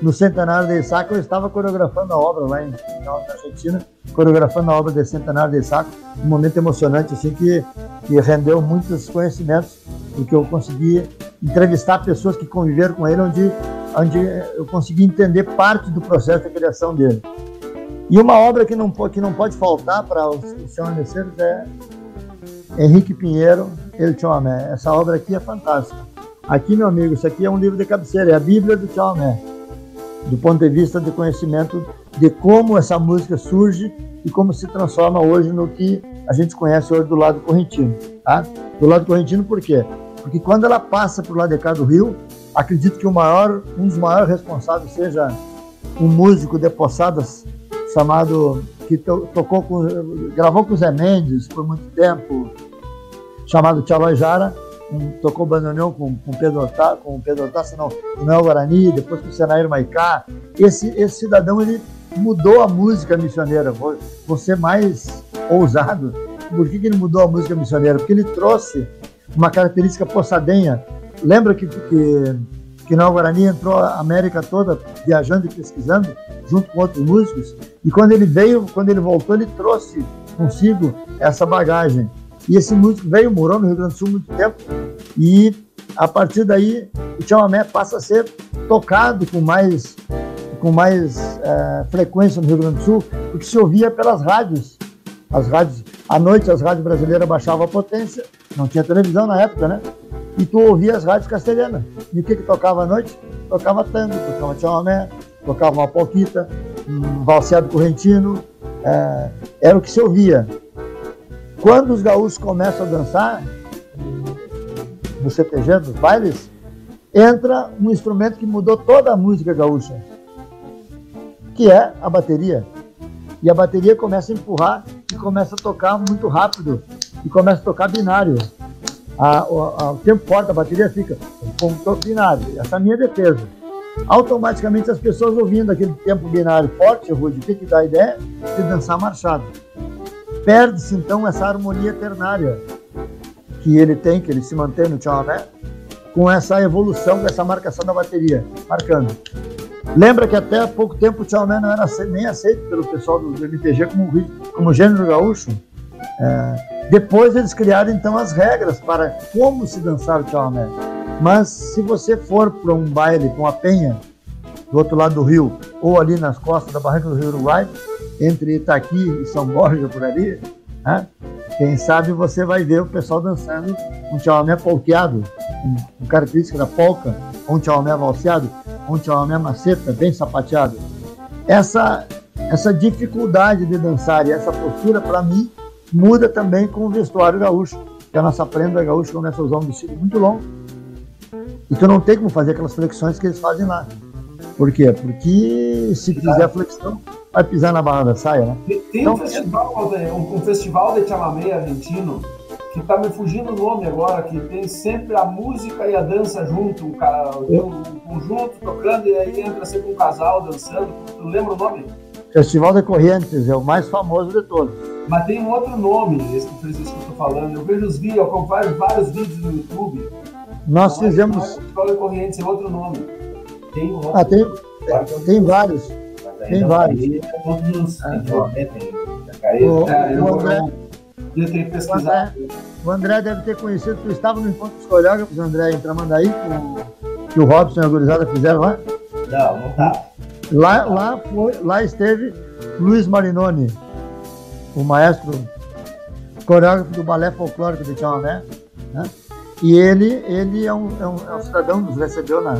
No centenário de Isaac, eu estava coreografando a obra lá em, na Argentina, coreografando a obra de centenário de Isaac, um momento emocionante assim que, que rendeu muitos conhecimentos, porque eu consegui entrevistar pessoas que conviveram com ele, onde, onde eu consegui entender parte do processo de criação dele. E uma obra que não, que não pode faltar para os, os chamameceiros é Henrique Pinheiro, El Chamamé. Essa obra aqui é fantástica. Aqui, meu amigo, isso aqui é um livro de cabeceira, é a Bíblia do Chamamé, do ponto de vista de conhecimento de como essa música surge e como se transforma hoje no que a gente conhece hoje do lado correntino. Tá? Do lado correntino por quê? Porque quando ela passa para o lado de cá do rio, acredito que o maior, um dos maiores responsáveis seja um músico de Poçadas chamado que to, tocou com, gravou com o Zé Mendes por muito tempo, chamado Tchalói Jara, um, tocou bandoneon com, com Pedro Otá, com Pedro Otá, não, Noel Guarani, depois com o Senair Maicá. Esse, esse cidadão ele mudou a música missioneira, vou, vou ser mais ousado. Por que, que ele mudou a música missioneira? Porque ele trouxe uma característica poçadenha. Lembra que, que, que Noel Guarani entrou a América toda viajando e pesquisando, junto com outros músicos, e quando ele veio, quando ele voltou, ele trouxe consigo essa bagagem. E esse músico veio, morou no Rio Grande do Sul muito tempo, e a partir daí o chamamé passa a ser tocado com mais, com mais é, frequência no Rio Grande do Sul, porque se ouvia pelas rádios. As rádios, à noite as rádios brasileiras baixavam a potência, não tinha televisão na época, né? E tu ouvia as rádios castelhanas. E o que, que tocava à noite? Tocava tango, tocava chamamé, tocava uma polquita, um valseado correntino, é, era o que se ouvia. Quando os gaúchos começam a dançar, no CTG, nos bailes, entra um instrumento que mudou toda a música gaúcha, que é a bateria. E a bateria começa a empurrar e começa a tocar muito rápido e começa a tocar binário. A, a, o tempo forte da bateria fica um ponto binário. Essa é a minha defesa. Automaticamente as pessoas ouvindo aquele tempo binário forte, Rude, o que, que dá a ideia? De dançar marchado. Perde-se então essa harmonia ternária que ele tem, que ele se mantém no chamamé, com essa evolução, com essa marcação da bateria, marcando. Lembra que até pouco tempo o chamamé não era nem aceito pelo pessoal do, MTG como, como gênero gaúcho. É, depois eles criaram então as regras para como se dançar o chamamé. Mas se você for para um baile com a penha do outro lado do rio, ou ali nas costas da barranca do Rio Uruguai, entre Itaqui e São Borja por ali, né? quem sabe você vai ver o pessoal dançando um chamamé polqueado, com característica da polca, ou um chamamé valseado, ou um chamamé maceta, bem sapateado. Essa, essa dificuldade de dançar e essa postura, para mim, muda também com o vestuário gaúcho, que a nossa prenda gaúcha começa a usar um vestido muito longo, e tu não tem como fazer aquelas flexões que eles fazem lá. Por quê? Porque se fizer flexão, vai pisar na barra da saia, né? Tem então, um, festival, um, um festival de chamamé argentino que tá me fugindo o nome agora, que tem sempre a música e a dança junto, um, cara, um conjunto tocando e aí entra sempre um casal dançando. Tu lembra o nome? Festival de Correntes é o mais famoso de todos. Mas tem um outro nome, esse isso que eu tô falando. Eu vejo os vídeos, eu acompanho vários vídeos no YouTube. Nós é- fizemos. é de Correntes, é outro nome. Tem um outro. Ah, tem, eu- tem vários. tem vários. é Todos Jacaré, tem Jacaré. O- eu o André- eu tenho que pesquisar. O André deve ter conhecido, tu estava no encontro dos coreógrafos, André, em Tramandaí, que o, que o Robson e a gurizada fizeram lá. Não, não tá. Lá, lá, foi, lá esteve Luiz Marinoni, o maestro coreógrafo do balé folclórico de Chamamé, né? E ele, ele é, um, é, um, é um cidadão, nos recebeu na,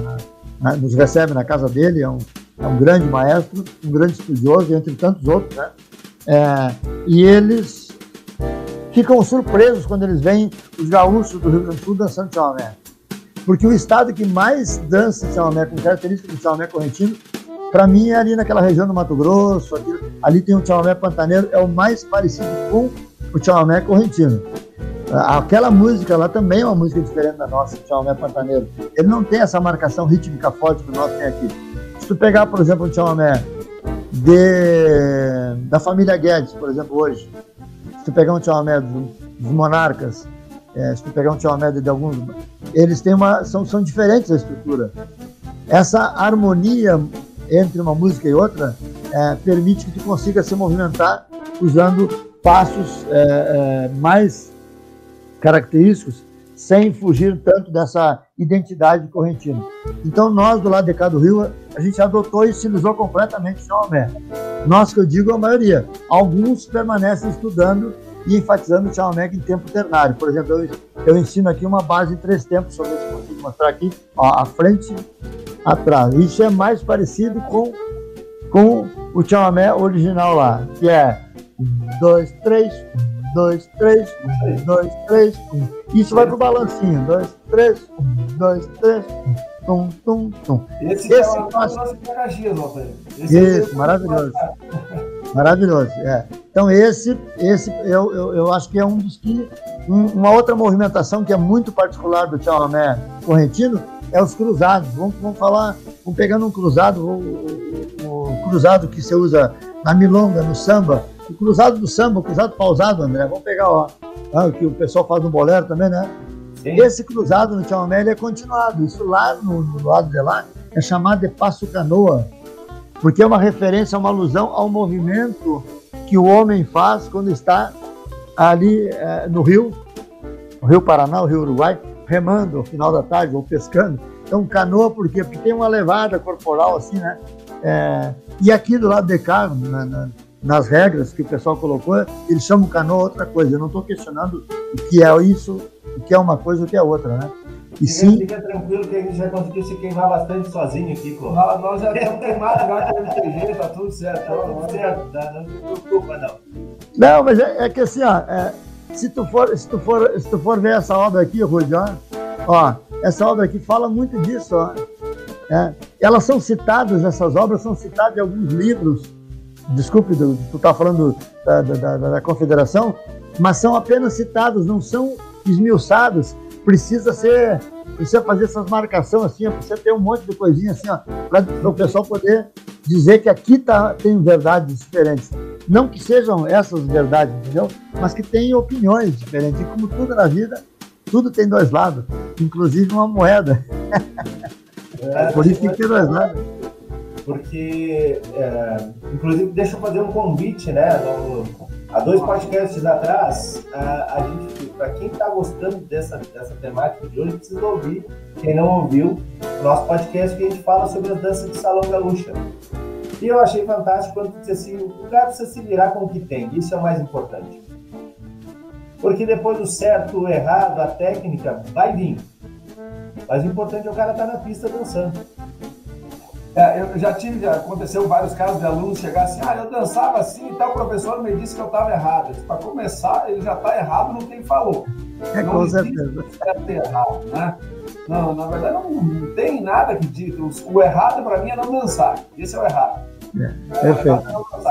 na- nos recebe na casa dele, é um, é um grande maestro, um grande estudioso, entre tantos outros, né? É, e eles ficam surpresos quando eles veem os gaúchos do Rio Grande do Sul dançando chamamé. Porque o estado que mais dança chamamé, com características do chamamé correntino, para mim é ali naquela região do Mato Grosso, aqui- ali tem um chamamé pantaneiro, é o mais parecido com o chamamé correntino. Aquela música lá também é uma música diferente da nossa, o chamamé pantaneiro. Ele não tem essa marcação rítmica forte que nós tem aqui. Se tu pegar, por exemplo, o chamamé de, da família Guedes, por exemplo, hoje, se tu pegar um chamamé do- dos monarcas, é, se tu pegar um chamamé de, de alguns, eles têm uma, são, são diferentes a estrutura. Essa harmonia entre uma música e outra é, permite que tu consiga se movimentar usando passos é, é, mais característicos sem fugir tanto dessa identidade correntina. Então nós do lado de cá do Rio, a gente adotou e estilizou completamente o chamamé. Nós que eu digo a maioria. Alguns permanecem estudando e enfatizando o chamamé em tempo ternário. Por exemplo, eu, eu ensino aqui uma base em três tempos, só ver se consigo mostrar aqui, ó, a frente, atrás. Isso é mais parecido com, com o chamamé original lá, que é um, dois, três, um, dois, três, um, dois, três, um. Isso vai pro balancinho, dois, três, um, dois, três, um, tum, tum, tum. Esse, Esse é o nosso. Esse é Isso, o- maravilhoso. Maravilhoso, é. Então esse, esse eu, eu, eu acho que é um dos que um- uma outra movimentação que é muito particular do chamamé correntino é os cruzados. Vamos, vamos falar, vamos pegando um cruzado, o, o- o cruzado que você usa na milonga, no samba, o cruzado do samba, o cruzado pausado, André. Vamos pegar ó, ah, o que o pessoal faz no bolero também, né? Sim. Esse cruzado no ele é continuado. Isso lá no, no lado de lá é chamado de passo canoa, porque é uma referência, uma alusão ao movimento que o homem faz quando está ali eh, no rio, no Rio Paraná, o Rio Uruguai, remando ao final da tarde ou pescando. Então, canoa, por quê? Porque tem uma levada corporal assim, né? Eh, e aqui do lado de cá, na- na- nas regras que o pessoal colocou, eles chamam canoa outra coisa. Eu não estou questionando o que é isso, o que é uma coisa o que é outra, né? E sim, Fica tranquilo que a gente já conseguiu se queimar bastante sozinho aqui, pô. Nós, nós já estamos queimados já com o MTG, tá tudo certo. Tá tudo certo, tá? não se preocupa, não. Não, mas é, é que assim, ó, é, se, tu for, se, tu for, se tu for ver essa obra aqui, Rudi, ó, ó, essa obra aqui fala muito disso, ó. É, elas são citadas, essas obras são citadas em alguns livros, desculpe, do- tu tá falando da, da, da- da confederação, mas são apenas citadas, não são esmiuçadas. Precisa ser, precisa fazer essas marcações assim, precisa ter um monte de coisinha assim, para o pessoal poder dizer que aqui tá, tem verdades diferentes. Não que sejam essas verdades, entendeu? Mas que tem opiniões diferentes. E como tudo na vida, tudo tem dois lados, inclusive uma moeda. É, Por isso que tem dois lados. Porque, é, inclusive, deixa eu fazer um convite, né? no- há dois podcasts atrás, a, a gente, para quem está gostando dessa, dessa temática de hoje, precisa ouvir. Quem não ouviu, o nosso podcast que a gente fala sobre as danças de salão gaúcha. E eu achei fantástico quando disse assim, o cara precisa se virar com o que tem, isso é o mais importante. Porque depois do certo, o errado, a técnica, vai vir. Mas o importante é o cara estar na pista dançando. É, eu já tive, já aconteceu vários casos de alunos chegar assim, ah, eu dançava assim e tal, o professor me disse que eu estava errado. Para começar, ele já está errado no que ele falou. É, Não com certeza. certo errado, né? Não, na verdade não, não tem nada que diga. O, o errado para mim é não dançar. Esse é o errado. É, perfeito.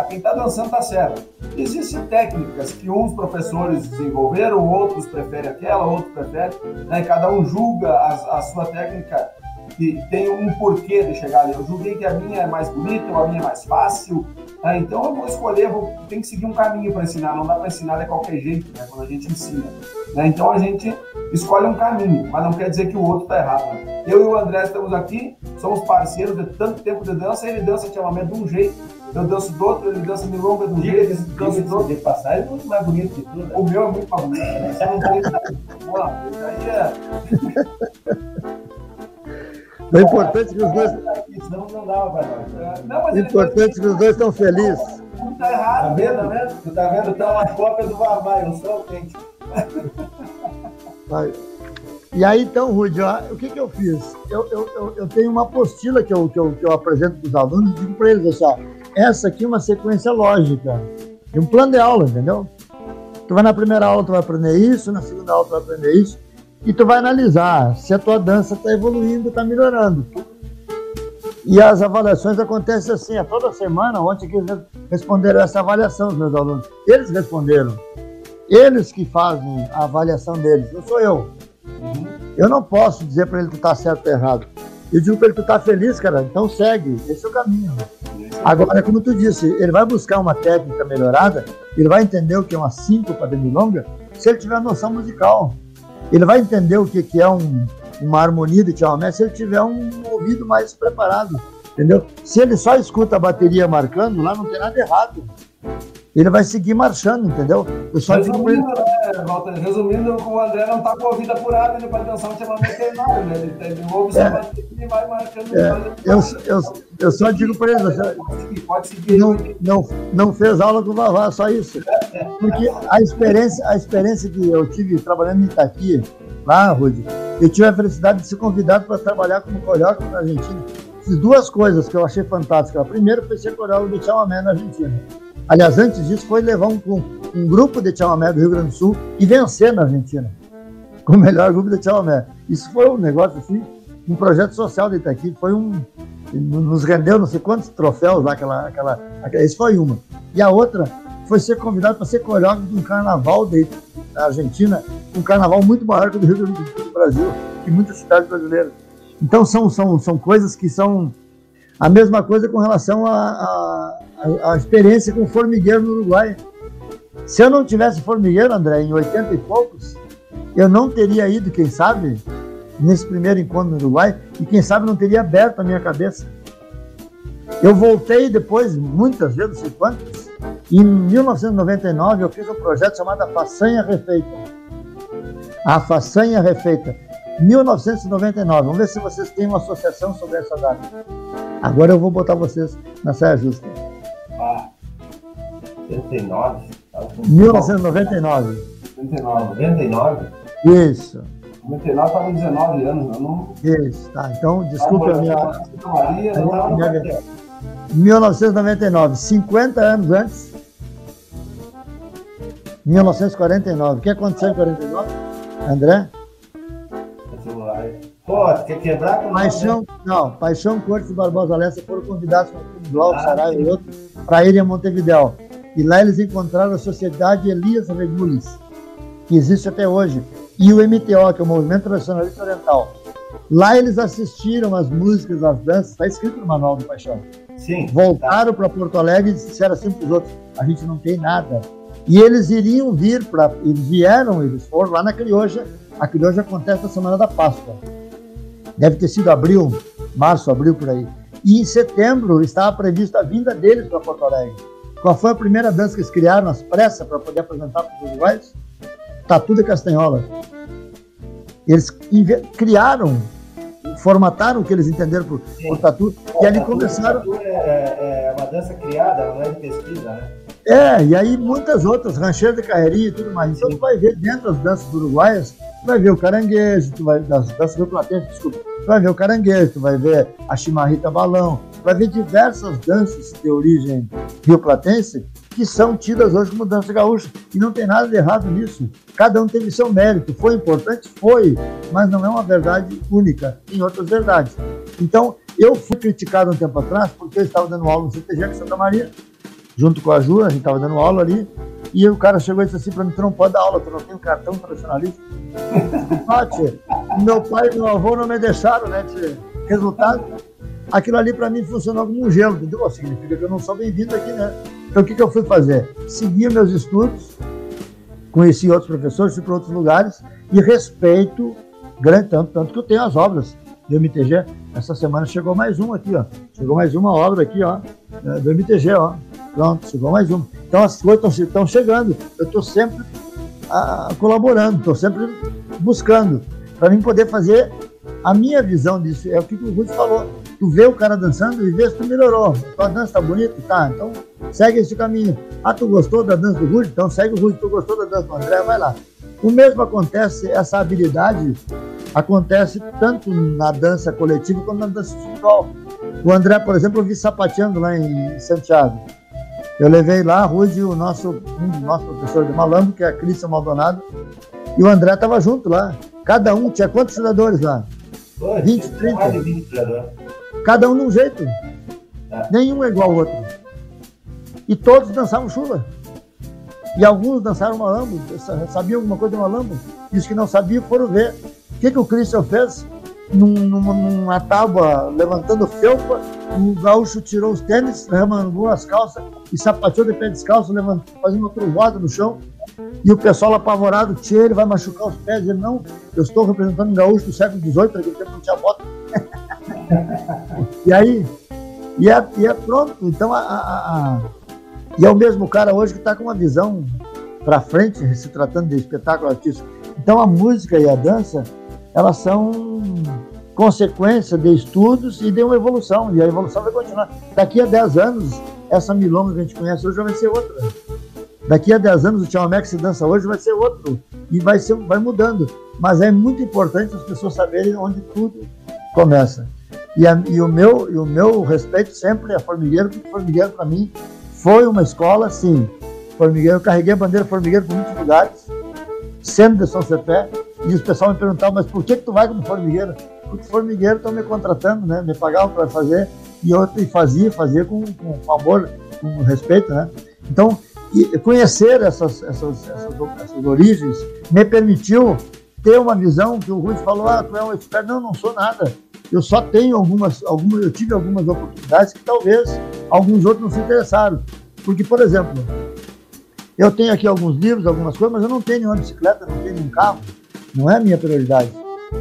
Quem está dançando está certo. Existem técnicas que uns professores desenvolveram, outros preferem aquela, outros preferem, né? cada um julga a, a sua técnica que tem um porquê de chegar ali. Eu julguei que a minha é mais bonita, ou a minha é mais fácil, né? então eu vou escolher, vou, tem que seguir um caminho para ensinar, não dá para ensinar de qualquer jeito, né? quando a gente ensina. Né? Então a gente escolhe um caminho, mas não quer dizer que o outro está errado. Né? Eu e o André estamos aqui, somos parceiros de tanto tempo de dança, ele dança chamamento de um jeito, eu danço do outro, ele dança milonga de um jeito, ele dança do outro. De passagem é muito mais bonito que tudo. Né? O meu é muito mais bonito, né? Você não tem... Aí é... O importante é que os dois. Não, não dava para nós. Não, mas o importante é que os dois estão felizes. Não tá errado, tá vendo, né? Tu tá vendo? Tá uma cópia do Varmai, eu sou quente. E aí, então, Rudy, o que, que eu fiz? Eu, eu, eu, eu, tenho uma apostila que eu, que eu, que eu apresento para os alunos e digo para eles assim, ó, essa aqui é uma sequência lógica, de um plano de aula, entendeu? Tu vai na primeira aula, tu vai aprender isso, na segunda aula, tu vai aprender isso, e tu vai analisar se a tua dança está evoluindo, está melhorando. E as avaliações acontecem assim, a toda semana. Ontem que eles responderam essa avaliação, os meus alunos. Eles responderam. Eles que fazem a avaliação deles, não sou eu. Eu não posso dizer para ele que está certo ou errado. Eu digo para ele que está feliz, cara, então segue, esse é o caminho. Agora, como tu disse, ele vai buscar uma técnica melhorada, ele vai entender o que é uma síncopa de milonga, se ele tiver noção musical. Ele vai entender o que, que é um, uma harmonia de chamamé se ele tiver um ouvido mais preparado, entendeu? Se ele só escuta a bateria marcando, lá não tem nada errado. Ele vai seguir marchando, entendeu? Eu só resumindo, né, Walter, resumindo, o André não está com o ouvido apurado, ele vai dançar um chamamé veterinário, né? Ele, ele ouve só é. bateria e vai marcando. É. Eu, eu, eu só digo para ele, você, pode seguir, pode seguir. Não, não, não fez aula com o Vavá, só isso. Porque a experiência, a experiência que eu tive trabalhando em Itaqui, lá, Rudy, eu tive a felicidade de ser convidado para trabalhar como coreógrafo na Argentina. Fiz duas coisas que eu achei fantásticas. A primeira foi ser coreógrafo de chamamé na Argentina. Aliás, antes disso, foi levar um, um, grupo de chamamé do Rio Grande do Sul e vencer na Argentina. Com o melhor grupo de chamamé. Isso foi um negócio assim, um projeto social de Itaqui. Foi um, nos rendeu não sei quantos troféus lá, aquela, aquela, aquela, esse foi uma. E a outra foi ser convidado para ser coreógrafo de um carnaval da Argentina, um carnaval muito maior que o do Rio Grande do Sul do Brasil, e muitas cidades brasileiras. Então são, são, são coisas que são a mesma coisa com relação à experiência com formigueiro no Uruguai. Se eu não tivesse formigueiro, André, em 80 e poucos, eu não teria ido, quem sabe, nesse primeiro encontro no Uruguai e quem sabe não teria aberto a minha cabeça. Eu voltei depois, muitas vezes, não sei quantas, em 1999 eu fiz um projeto chamado A Façanha Refeita. A Façanha Refeita. 1999. Vamos ver se vocês têm uma associação sobre essa data. Agora eu vou botar vocês na saia justa. Ah, 79? 1999. 99. 99? Isso. 99 estava 19 anos, eu não. Isso, tá. Então, desculpe a minha. Maria, a minha... 1999, 50 anos antes. 1949. O que aconteceu em 49? André? Pô, quer quebrar com Paixão, não, Paixão Cortes e Barbosa Lessa foram convidados com o Glauco, ah, Saraiva e outros para irem a Montevidéu. E lá eles encontraram a Sociedade Elias Regules, que existe até hoje e o MTO, que é o Movimento Tradicionalista Oriental. Lá eles assistiram as músicas, as danças, está escrito no Manual do Paixão. Sim. Voltaram tá. para Porto Alegre e disseram assim para os outros: a gente não tem nada. E eles iriam vir para. Eles vieram, eles foram lá na Crioja. A Crioja acontece na semana da Páscoa. Deve ter sido abril, março, abril por aí. E em setembro estava prevista a vinda deles para Porto Alegre. Qual foi a primeira dança que eles criaram, as pressas, para poder apresentar para os uruguaios? Tatu de Castanhola. Eles criaram, formataram o que eles entenderam por, por tatu, e ali começaram. Tatu é, é, é, uma dança criada, não é de pesquisa, né? É, e aí muitas outras, rancheiras de carreirinha e tudo mais. Então tu vai ver dentro das danças uruguaias, tu vai ver o caranguejo, tu vai, das danças do Platense, desculpa, tu vai ver o caranguejo, tu vai ver a chimarrita balão, tu vai ver diversas danças de origem rio-platense que são tidas hoje como dança gaúcha. E não tem nada de errado nisso. Cada um teve seu mérito. Foi importante? Foi. Mas não é uma verdade única. Tem outras verdades. Então, Eu fui criticado um tempo atrás porque eu estava dando aula no CTG em Santa Maria, junto com a Ju, a gente estava dando aula ali, e o cara chegou e disse assim para mim, tu não pode dar aula, tu não tem um cartão tradicionalista. ah, meu pai e meu avô não me deixaram, né, tia? Resultado, aquilo ali para mim funcionou como um gelo, entendeu? Significa que eu não sou bem-vindo aqui, né? Então o que, que eu fui fazer? Segui meus estudos, conheci outros professores, fui para outros lugares e respeito grande tanto, tanto que eu tenho as obras do MTG. Essa semana chegou mais uma aqui, ó. Chegou mais uma obra aqui, ó, é, do MTG, ó. Pronto, chegou mais uma. Então as coisas estão chegando. Eu estou sempre a, colaborando, estou sempre buscando para mim poder fazer a minha visão disso. É o que o Ruth falou. Tu vê o cara dançando e vê se tu melhorou. Tua dança tá bonita? Tá, então segue esse caminho. Ah, tu gostou da dança do Ruth? Então segue o Ruth. Tu gostou da dança do André? Vai lá. O mesmo acontece, essa habilidade acontece tanto na dança coletiva quanto na dança individual. O André, por exemplo, eu vi sapateando lá em Santiago. Eu levei lá, Rude, o nosso, um nosso professor de malambo, que é a Cristian Maldonado, e o André estava junto lá. Cada um tinha quantos treinadores lá? 20, 30. 20 Cada um de um jeito. É. Nenhum é igual ao outro. E todos dançavam chula. E alguns dançaram malambo, sabiam alguma coisa de malambo. E os que não sabiam foram ver. O que, que o Christian fez? Num, numa, numa tábua, levantando felpa, o gaúcho tirou os tênis, remangou as calças e sapateou de pé descalço, levantando, fazendo uma curvada no chão. E o pessoal apavorado, tira, ele vai machucar os pés. Ele, não, eu estou representando um gaúcho do século XVIII, naquele tempo não tinha bota. e aí, e é, e é pronto. Então, a, a, a, e é o mesmo cara hoje que está com uma visão para frente, se tratando de espetáculo artístico. Então, a música e a dança, elas são consequência de estudos e de uma evolução. E a evolução vai continuar. Daqui a 10 anos, essa milonga que a gente conhece hoje vai ser outra. Daqui a 10 anos, o Tchauamé que se dança hoje vai ser outro. E vai, ser, vai mudando. Mas é muito importante as pessoas saberem onde tudo começa. E, a, e, o, meu, e o meu respeito sempre é Formigueiro, porque Formigueiro, para mim, foi uma escola, sim. Formigueiro, eu carreguei a bandeira Formigueiro por muitos lugares, sendo de São Cepé, e os pessoal me perguntavam, mas por que, que tu vai como Formigueiro? Porque Formigueiro estão me contratando, né? Me pagavam para fazer, e eu e fazia, fazia com, com amor, com respeito, né? Então, conhecer essas, essas, essas, essas origens me permitiu ter uma visão que o Rui falou, ah, tu é um expert. Não, não sou nada. Eu só tenho algumas, algumas, eu tive algumas oportunidades que talvez alguns outros não se interessaram. Porque, por exemplo, eu tenho aqui alguns livros, algumas coisas, mas eu não tenho nenhuma bicicleta, não tenho nenhum carro. Não é a minha prioridade.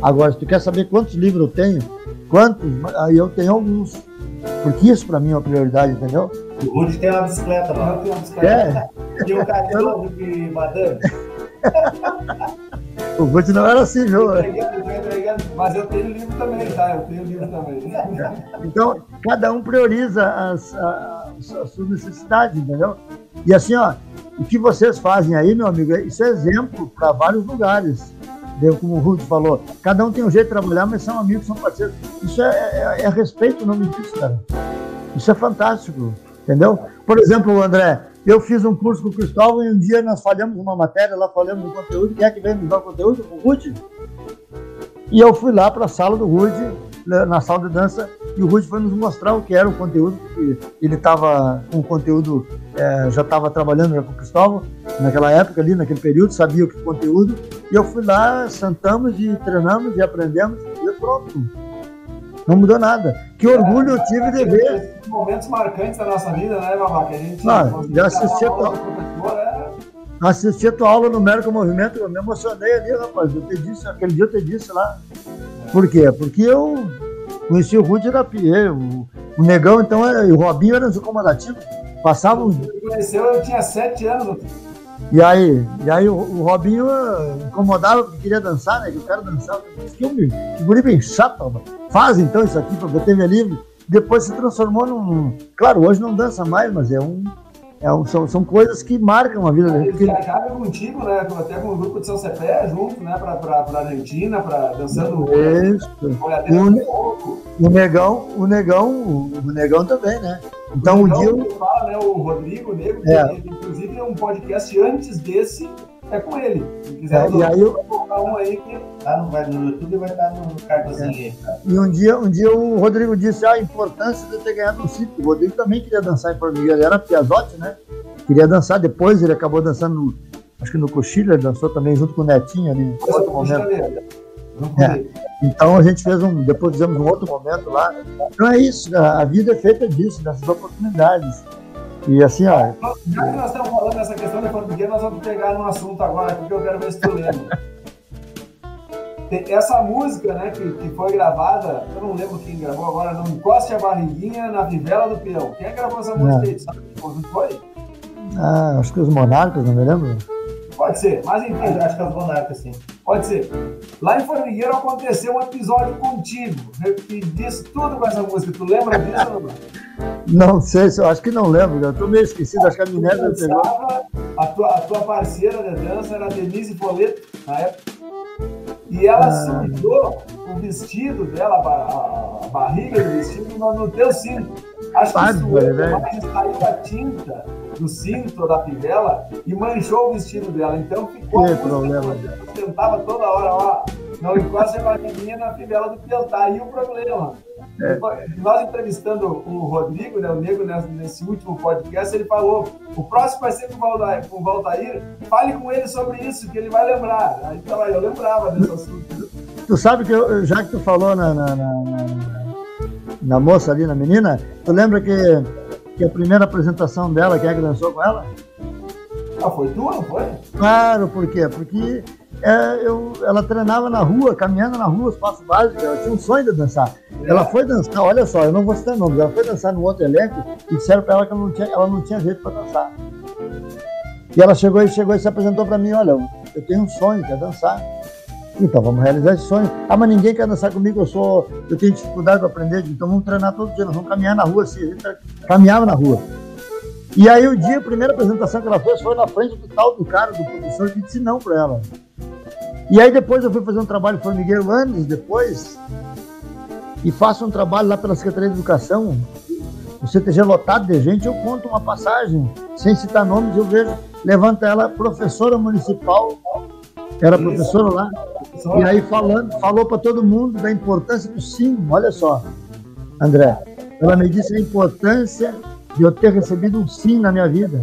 Agora, se tu quer saber quantos livros eu tenho, quantos, aí eu tenho alguns. Porque isso para mim é uma prioridade, entendeu? O Rudy tem uma bicicleta lá. Eu tenho uma bicicleta. É. E o cachorro de madame. O Ruth não era assim, viu? Mas eu tenho livro também, tá? Eu tenho livro também. Então, cada um prioriza as, as, as suas necessidades, entendeu? E assim, ó, o que vocês fazem aí, meu amigo, isso é exemplo para vários lugares. Como o Ruth falou, cada um tem um jeito de trabalhar, mas são amigos, são parceiros. Isso é, é, é respeito o nome disso, cara. Isso é fantástico, entendeu? Por exemplo, André, eu fiz um curso com o Cristóvão e um dia nós falhamos uma matéria, lá falamos do conteúdo. Quem é que veio nos dar o conteúdo? O Rude. E eu fui lá para a sala do Rude, na sala de dança, e o Rude foi nos mostrar o que era o conteúdo, porque ele estava com o conteúdo, é, já estava trabalhando já com o Cristóvão, naquela época ali, naquele período, sabia o que conteúdo. E eu fui lá, sentamos e treinamos e aprendemos, e pronto não mudou nada. Que orgulho eu tive de ver. Momentos marcantes da nossa vida, né? Que a gente não, já assisti a tua... É... Assisti a tua aula numérico movimento, eu me emocionei ali, rapaz. Eu te disse, aquele dia eu te disse lá. Por quê? Porque eu conheci o Rudy da Pierre, o, o Negão, então, é, o Robinho era incomodativo. Passavam. Você conheceu, eu tinha sete anos. E aí, e aí o, o Robinho eh, incomodava porque queria dançar, né? Que eu quero dançar. Que, filme, que guri bem chato, mano. Faz então isso aqui para ter minha livre. Depois se transformou num. Claro, hoje não dança mais, mas é um. É são, são coisas que marcam a vida dele. Ele viajava contigo, né? Até com o grupo de São Cepé junto, né? Pra, pra, pra Argentina, pra, dançando. Isso. O, o, negão, o negão, o negão também, né? Então o, o dia. Fala, né, o Rodrigo Negro, é. inclusive é um podcast antes desse, é com ele. Se quiser, É, e aí eu- colocar um aí que Tá no, vai, no YouTube vai estar no cardzinho aí. Tá? E um dia, um dia o Rodrigo disse "Ah, a importância de ter ganhado um sítio. O Rodrigo também queria dançar em Formigueiro. Ele era Piazotti, né? Queria dançar. Depois ele acabou dançando, no, acho que no Cochilha, ele dançou também junto com o Netinho ali. em outro momento. É. Então a gente fez um, depois fizemos um outro momento lá. Então é isso, a vida é feita disso, dessas oportunidades. E assim, ó, Já que nós estamos falando dessa questão de formigueiro, nós vamos pegar num assunto agora aqui que eu quero ver se tu lembra. Essa música, né, que, que foi gravada, eu não lembro quem gravou agora, não encoste a barriguinha na fivela do peão. Quem é que gravou essa música aí? Sabe que conjunto foi? ah, acho que os monarcas, não me lembro. Pode ser, mas enfim, acho que é os monarcas, sim. Pode ser. Lá em Formigueiro aconteceu um episódio contigo, né, que disse tudo com essa música. Tu lembra disso ou não? Não sei, se eu acho que não lembro, eu tô meio esquecido, acho que a Minerva pegou. a tua, a tua parceira de dança era a Denise Foleto, na época. E ela Ah. sujou o vestido dela, a, ba- a barriga do vestido, no, no teu cinto. Acho que Sabe, isso velho. mas saiu a tinta do cinto da fivela e manchou o vestido dela. Então ficou Que problema. toda. Eu tentava toda hora, ó. Não encosta a barriguinha na fivela do peão. Tá aí o problema. É. Nós entrevistando o Rodrigo, né, o Nego, nesse, nesse último podcast, ele falou: o próximo vai ser com o Valdair, com o Valdair, fale com ele sobre isso, que ele vai lembrar. Aí então, eu lembrava desse assunto. Tu sabe que eu, já que tu falou na, na, na, na- na moça ali, na menina, tu lembra que, que a primeira apresentação dela, quem é que dançou com ela? Ah, foi tu, não foi? Claro, por quê? Porque é, eu, ela treinava na rua, caminhando na rua, os passos básicos, ela tinha um sonho de dançar. Ela foi dançar, olha só, eu não vou citar nomes, ela foi dançar no outro elenco e disseram pra ela que ela não tinha, ela não tinha jeito para dançar. E ela chegou e chegou e se apresentou para mim, olha, eu tenho um sonho, quer dançar. Então vamos realizar esse sonho. Ah, mas ninguém quer dançar comigo, eu sou, eu tenho dificuldade para aprender, então vamos treinar todo dia, nós vamos caminhar na rua, assim, a gente caminhava na rua. E aí o dia, a primeira apresentação que ela fez foi na frente do tal do cara, do professor, que disse não para ela. E aí depois eu fui fazer um trabalho formigueiro anos depois, e faço um trabalho lá pela Secretaria de Educação, o CTG lotado de gente, eu conto uma passagem, sem citar nomes, eu vejo, levanta ela, professora municipal, era professora lá, e aí falando, falou para todo mundo da importância do sim, olha só, André, ela me disse a importância de eu ter recebido um sim na minha vida.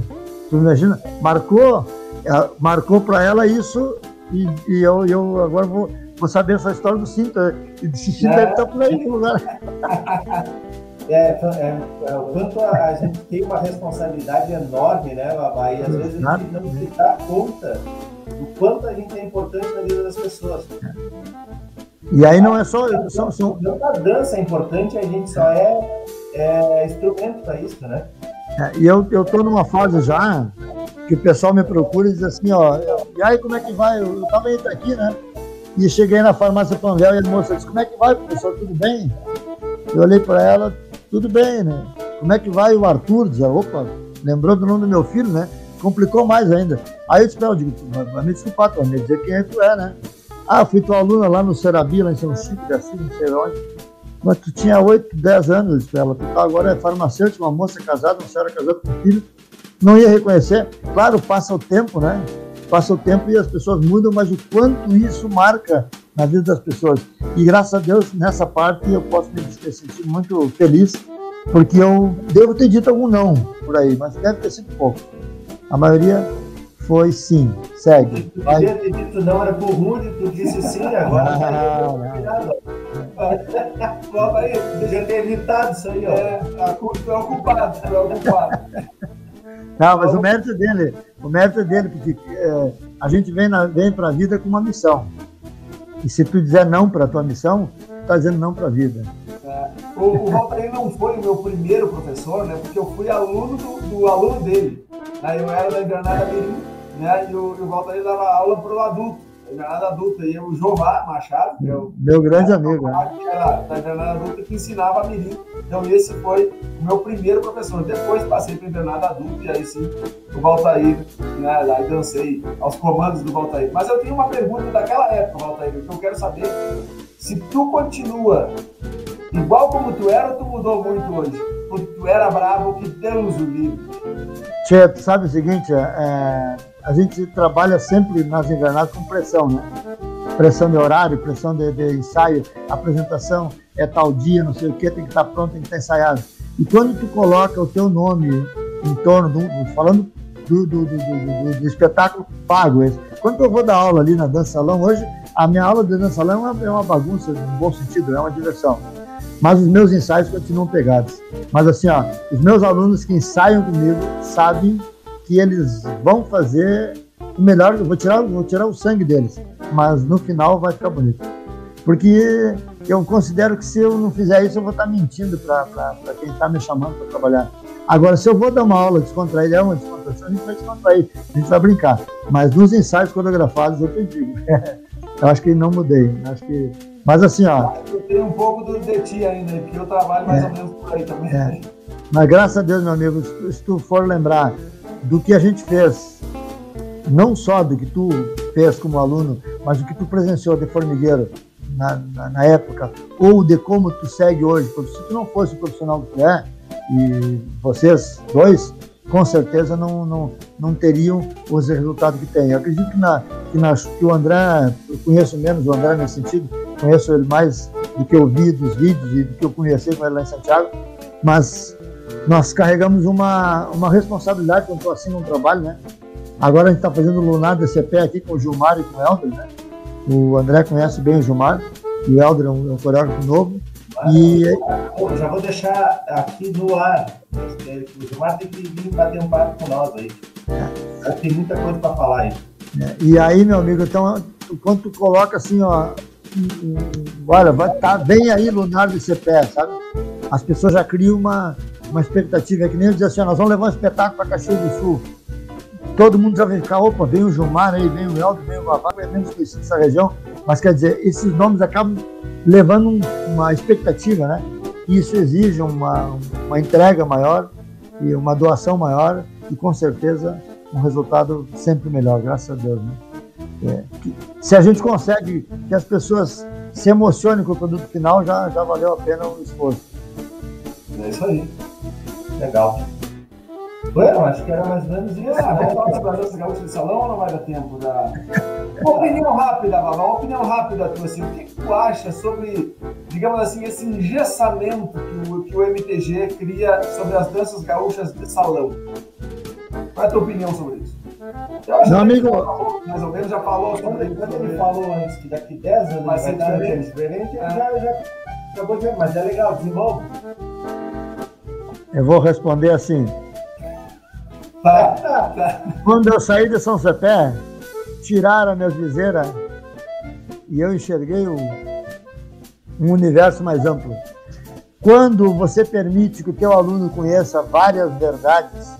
Tu imagina? Marcou, eh, marcou para ela isso e, e eu, eu agora vou, vou saber essa história do cinto. E esse cinto É. deve estar por aí no lugar. É, é, é, o quanto a, a gente tem uma responsabilidade enorme, né, Babá? E às vezes a gente não se dá conta do quanto a gente é importante na vida das pessoas. E aí não é só. São, são, Tanto a dança é importante, a gente só é, é instrumento para isso, né? É, e eu, eu tô numa fase já que o pessoal me procura e diz assim, ó, e aí como é que vai? Eu, eu tava indo aqui, né? E cheguei na farmácia Panvel e a moça disse, como é que vai, professor? Tudo bem? Eu olhei para ela, tudo bem, né? Como é que vai o Arthur? Diz, opa, lembrou do nome do meu filho, né? Complicou mais ainda. Aí eu disse eu digo, vai me desculpar, tu vai me dizer quem é tu é, né? Ah, fui tua aluna lá no Serabi, lá em São Chico, de Assis, não sei onde. Mas tu tinha 8, 10 anos, eu disse ela. Tu tá agora é farmacêutica, uma moça casada, uma senhora casada com filho. Não ia reconhecer. Claro, passa o tempo, né? Passa o tempo e as pessoas mudam, mas o quanto isso marca na vida das pessoas. E graças a Deus, nessa parte, eu posso me sentir muito feliz, porque eu devo ter dito algum não por aí, mas deve ter sido pouco. A maioria foi sim. Segue. Tu Vai. devia ter dito não, era por rude, tu disse sim, agora. Não, não. Vamos aí, devia ter evitado isso aí, ó. É, a culpa é o culpado, é o culpado. Não, mas o mérito é dele, o mérito é dele, porque é, a gente vem, na, vem para a vida com uma missão. E se tu dizer não para a tua missão, tu está dizendo não para a vida. O, o Valdir não foi o meu primeiro professor, né? Porque eu fui aluno do, do aluno dele. Né, eu era da Invernada Mirim, né? E o, o Valdir dava aula para o adulto, Invernada adulta. E o Jová Machado, que é o Meu grande amigo. né? que era da Invernada adulta, que ensinava a Mirim. Então esse foi o meu primeiro professor. Depois passei para Invernada adulta e aí sim o Valtair, né? Lá dancei aos comandos do Valtair. Mas eu tenho uma pergunta daquela época, Valtair, que eu quero saber se tu continua igual como tu era ou tu mudou muito hoje? Porque tu era bravo que Deus o livre. Tchê, tu sabe o seguinte, é, a gente trabalha sempre nas invernadas com pressão, né? Pressão de horário, pressão de, de ensaio, apresentação, é tal dia, não sei o que, tem que estar pronto, tem que estar ensaiado. E quando tu coloca o teu nome em torno do, falando do, do, do, do, espetáculo pago, quando eu vou dar aula ali na dança salão, hoje a minha aula de dança salão é uma, é uma bagunça, no bom sentido, é uma diversão. Mas os meus ensaios continuam pegados. Mas assim, ó, os meus alunos que ensaiam comigo sabem que eles vão fazer o melhor, eu vou tirar, vou tirar o sangue deles, mas no final vai ficar bonito. Porque eu considero que se eu não fizer isso, eu vou estar mentindo para quem está me chamando para trabalhar. Agora, se eu vou dar uma aula descontraída, é uma descontração, a gente vai descontrair, a gente vai brincar. Mas nos ensaios coreografados, eu te digo, eu acho que não mudei. Acho que... Mas assim, ó. Eu tenho um pouco do de ti ainda, porque eu trabalho mais é, ou menos por aí também. É. Mas graças a Deus, meu amigo, se tu for lembrar do que a gente fez, não só do que tu fez como aluno, mas do que tu presenciou de formigueiro na, na, na época, ou de como tu segue hoje, porque se tu não fosse o profissional que tu é, e vocês dois, com certeza não, não, não teriam os resultados que têm. Eu acredito que, na, que, na, que o André, eu conheço menos o André nesse sentido, conheço ele mais do que eu vi dos vídeos e do que eu conheci com ele lá em Santiago, mas nós carregamos uma, uma responsabilidade quando assim no trabalho, né? Agora a gente está fazendo o Lunar DCP aqui com o Gilmar e com o Helder, né? O André conhece bem o Gilmar, e o Helder é um, é um coreógrafo novo. E... Eu já vou deixar aqui no ar. O Gilmar tem que vir bater um papo com nós aí. É. Tem muita coisa para falar aí. É. E aí, meu amigo, então, quando tu coloca assim, ó, olha, vai tá, vem aí Lunar DCP, sabe? As pessoas já criam uma, uma expectativa, é que nem eu dizer assim, ó, nós vamos levar um espetáculo para Caxias do Sul todo mundo já vai ficar, opa, vem o Gilmar aí, vem o Helder, vem o Vavá, é menos conhecido dessa região, mas quer dizer, esses nomes acabam levando um, uma expectativa, né? E isso exige uma, uma entrega maior e uma doação maior e com certeza um resultado sempre melhor, graças a Deus, né? É, que, se a gente consegue que as pessoas se emocionem com o produto final, já, já valeu a pena o esforço. É isso aí. Legal. Bueno, acho que era mais ou menos isso. Ah, vamos falar das danças gaúchas de salão ou não vai dar tempo? Da... Uma opinião rápida, Vavá, uma opinião rápida tua, assim, o que, que, tu acha sobre, digamos assim, esse engessamento que o, que o MTG cria sobre as danças gaúchas de salão? Qual é a tua opinião sobre isso? Eu acho Meu amigo... Falou, mais ou menos já falou sobre isso. Quando ele falou antes que daqui 10 anos vai ser diferente, diferente é. já, já acabou de mas é legal, desenvolve. Eu vou responder assim. Quando eu saí de São Cepé, tiraram a minha viseira e eu enxerguei um, um universo mais amplo. Quando você permite que o teu aluno conheça várias verdades,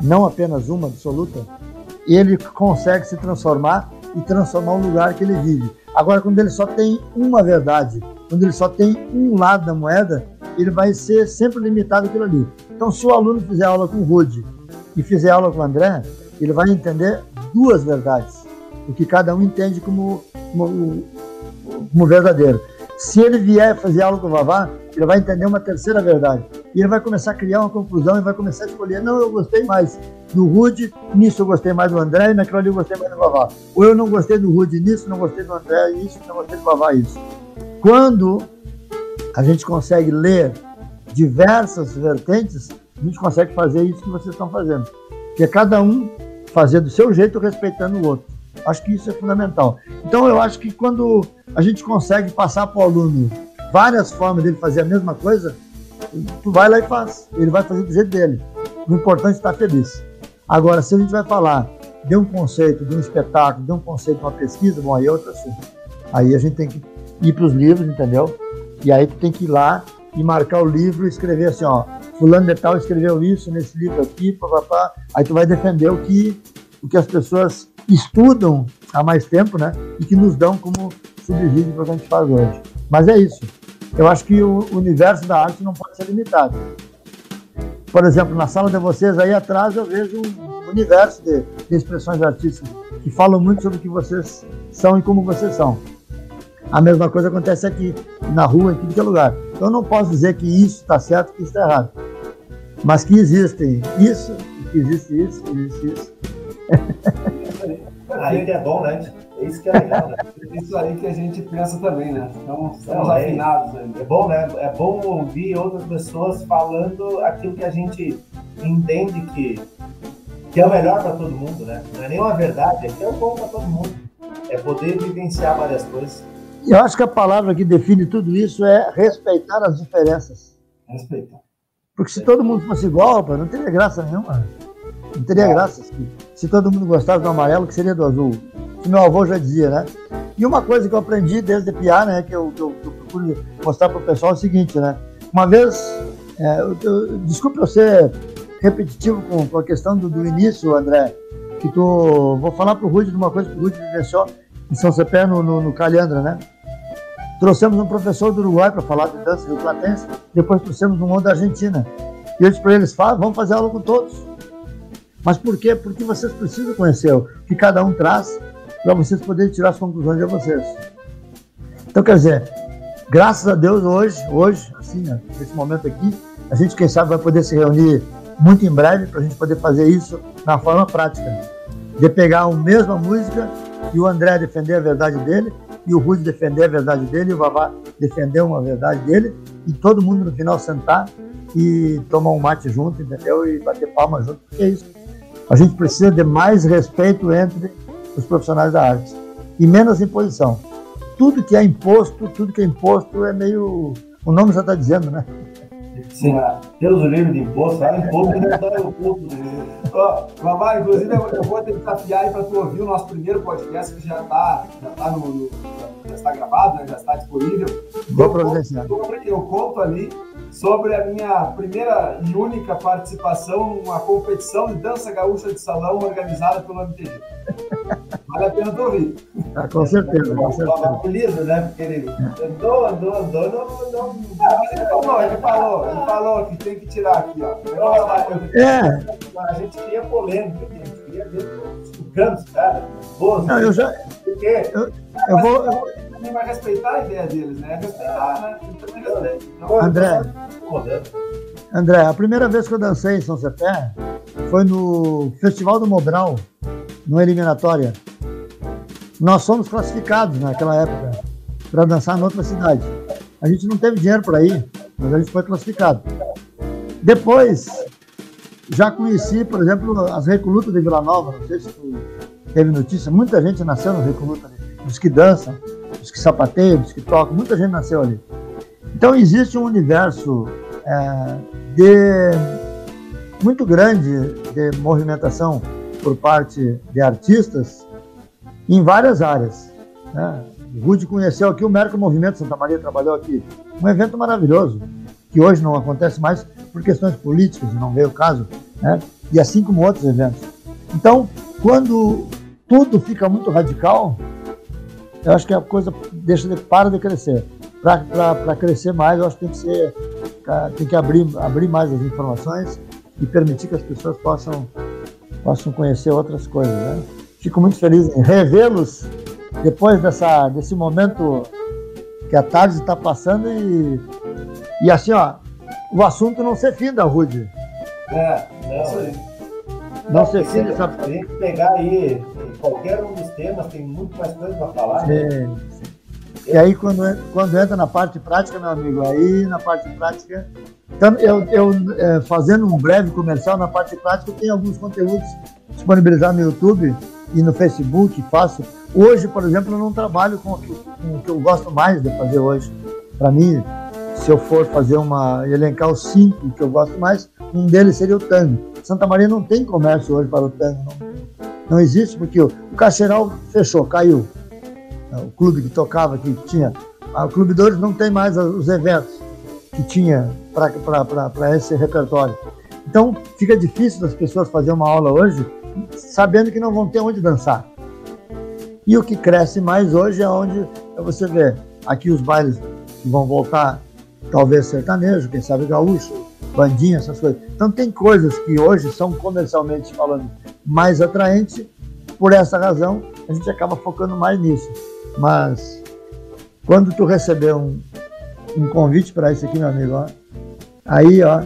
não apenas uma absoluta, ele consegue se transformar e transformar o lugar que ele vive. Agora, quando ele só tem uma verdade, quando ele só tem um lado da moeda, ele vai ser sempre limitado aquilo ali. Então, se o aluno fizer aula com o Rude e fizer aula com o André, ele vai entender duas verdades, o que cada um entende como, como, como verdadeiro. Se ele vier fazer aula com o Vavá, ele vai entender uma terceira verdade. E ele vai começar a criar uma conclusão e vai começar a escolher: não, eu gostei mais do Rude, nisso eu gostei mais do André, e naquilo ali eu gostei mais do Vavá. Ou eu não gostei do Rude nisso, não gostei do André, isso, não gostei do Vavá, isso. Quando a gente consegue ler diversas vertentes, a gente consegue fazer isso que vocês estão fazendo. Que é cada um fazer do seu jeito, respeitando o outro. Acho que isso é fundamental. Então, eu acho que quando a gente consegue passar para o aluno várias formas dele fazer a mesma coisa, tu vai lá e faz. Ele vai fazer do jeito dele. O importante é estar feliz. Agora, se a gente vai falar de um conceito, de um espetáculo, de um conceito, de uma pesquisa, bom, aí é outro assunto. Aí a gente tem que ir para os livros, entendeu? E aí tu tem que ir lá e marcar o livro e escrever assim, ó, fulano de tal escreveu isso nesse livro aqui, papapá. Aí tu vai defender o que, o que as pessoas estudam há mais tempo, né? E que nos dão como subsídio para o que a gente faz hoje. Mas é isso. Eu acho que o universo da arte não pode ser limitado. Por exemplo, na sala de vocês aí atrás eu vejo um universo de, de expressões artísticas que falam muito sobre o que vocês são e como vocês são. A mesma coisa acontece aqui, na rua, em qualquer lugar. Então, eu não posso dizer que isso está certo e que isso está errado. Mas que existem isso, que existe isso, que existe isso. Aí que é bom, né? É isso que é legal, né? Isso aí que a gente pensa também, né? Então, estamos é, afinados ainda. É bom, né? É bom ouvir outras pessoas falando aquilo que a gente entende que, que é o melhor para todo mundo, né? Não é nenhuma verdade, é que é o bom para todo mundo. É poder vivenciar várias coisas. Eu acho que a palavra que define tudo isso é respeitar as diferenças. Respeitar. Porque se todo mundo fosse igual, não teria graça nenhuma. Não teria graça se, se todo mundo gostasse do amarelo, que seria do azul. Que meu avô já dizia, né? E uma coisa que eu aprendi desde piar, né, que eu, que eu, que eu procuro mostrar para o pessoal é o seguinte, né? Uma vez, é, eu, eu, desculpe eu ser repetitivo com, com a questão do, do, início, André, que tu, vou falar para o Rude de uma coisa que o Rude vivenciou em São Cepé, no, no, no Calhandra, né? Trouxemos um professor do Uruguai para falar de dança rio platense, depois trouxemos um outro da Argentina. E eu disse para eles, vamos fazer aula com todos. Mas por quê? Porque vocês precisam conhecer o que cada um traz para vocês poderem tirar as conclusões de vocês. Então, quer dizer, graças a Deus, hoje, hoje, assim, né, nesse momento aqui, a gente, quem sabe, vai poder se reunir muito em breve para a gente poder fazer isso na forma prática. De pegar a mesma música e o André defender a verdade dele e o Rude defender a verdade dele, o Vavá defender uma verdade dele, e todo mundo no final sentar e tomar um mate junto, entendeu? E bater palma junto, porque é isso. A gente precisa de mais respeito entre os profissionais da arte e menos imposição. Tudo que é imposto, tudo que é imposto é meio. O nome já está dizendo, né? Sim, Deus o livre de imposto, é imposto que não dá imposto. Ó, Mamá, inclusive eu vou te desafiar para tu ouvir o nosso primeiro podcast que já está já tá no, no, já está gravado, né? já está disponível. Vou providenciar. Eu conto ali sobre a minha primeira e única participação numa competição de dança gaúcha de salão organizada pelo MTG. Vale a pena tu ouvir. Ah, com certeza, com certeza. Né? Porque ele andou, andou, andou, não. não... Ah, ele falou, ele falou, ele falou que tem que tirar aqui, ó. É. A gente queria polêmica, a gente queria ver os cantos, cara. Não, eu já. Porque, eu, eu vou. Eu também vai respeitar a ideia deles, né? Respeitar, né? também respeita. Então, André, André, a primeira vez que eu dancei em São Cepé foi no Festival do Mobral, numa eliminatória. Nós somos classificados naquela época para dançar em outra cidade. A gente não teve dinheiro para ir, mas a gente foi classificado. Depois, já conheci, por exemplo, as recolutas de Vila Nova, não sei se tu teve notícia, muita gente nasceu no recoluta, os que dançam que sapateiam, que tocam, muita gente nasceu ali. Então existe um universo é, de muito grande de movimentação por parte de artistas em várias áreas. Né? O Rude conheceu aqui o Merco Movimento Santa Maria, trabalhou aqui. Um evento maravilhoso, que hoje não acontece mais por questões políticas, não veio o caso, né? e assim como outros eventos. Então, quando tudo fica muito radical, eu acho que a coisa deixa de, para de crescer. Para crescer mais, eu acho que tem que ser, tem que abrir, abrir mais as informações e permitir que as pessoas possam, possam conhecer outras coisas. Né? Fico muito feliz em revê-los depois dessa, desse momento que a tarde está passando e, e assim, ó, o assunto não ser fim da Rude. É, é aí. Não ser fim dessa. Tem que pegar aí qualquer um dos temas, tem muito mais coisa para falar. Né? Sim. E aí, quando, quando entra na parte prática, meu amigo, aí na parte prática. Então, eu, eu é, fazendo um breve comercial na parte prática, eu tenho alguns conteúdos disponibilizados no YouTube e no Facebook, faço. Hoje, por exemplo, eu não trabalho com o que, com o que eu gosto mais de fazer hoje. Para mim, se eu for fazer uma elencar os cinco que eu gosto mais, um deles seria o tango. Santa Maria não tem comércio hoje para o tango, não, não existe porque o, Cacheral fechou, caiu. O clube que tocava, que tinha. O Clube Dores não tem mais os eventos que tinha para esse repertório. Então fica difícil das pessoas fazer uma aula hoje sabendo que não vão ter onde dançar. E o que cresce mais hoje é onde você vê aqui os bailes que vão voltar, talvez sertanejo, quem sabe gaúcho, bandinha, essas coisas. Então tem coisas que hoje são comercialmente falando mais atraentes, por essa razão a gente acaba focando mais nisso. Mas quando tu receber um, um convite para isso aqui, meu amigo, ó, aí ó,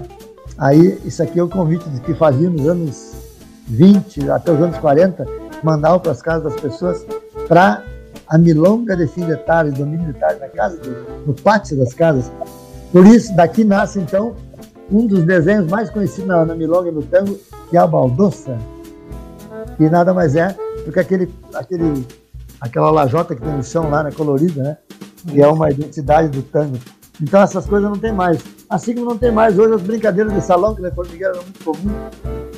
aí isso aqui é o convite que fazia nos anos 20 até os anos 40, mandavam para as casas das pessoas para a milonga de fim de tarde, domingo de tarde, na casa, no pátio das casas. Por isso, daqui nasce então um dos desenhos mais conhecidos na, na milonga e no tango, que é a baldoça, que nada mais é do que aquele, aquele, aquela lajota que tem no chão lá, né, colorida, né? Que é uma identidade do tango. Então essas coisas não tem mais. Assim como não tem mais hoje as brincadeiras de salão, que na formigueira era muito comum,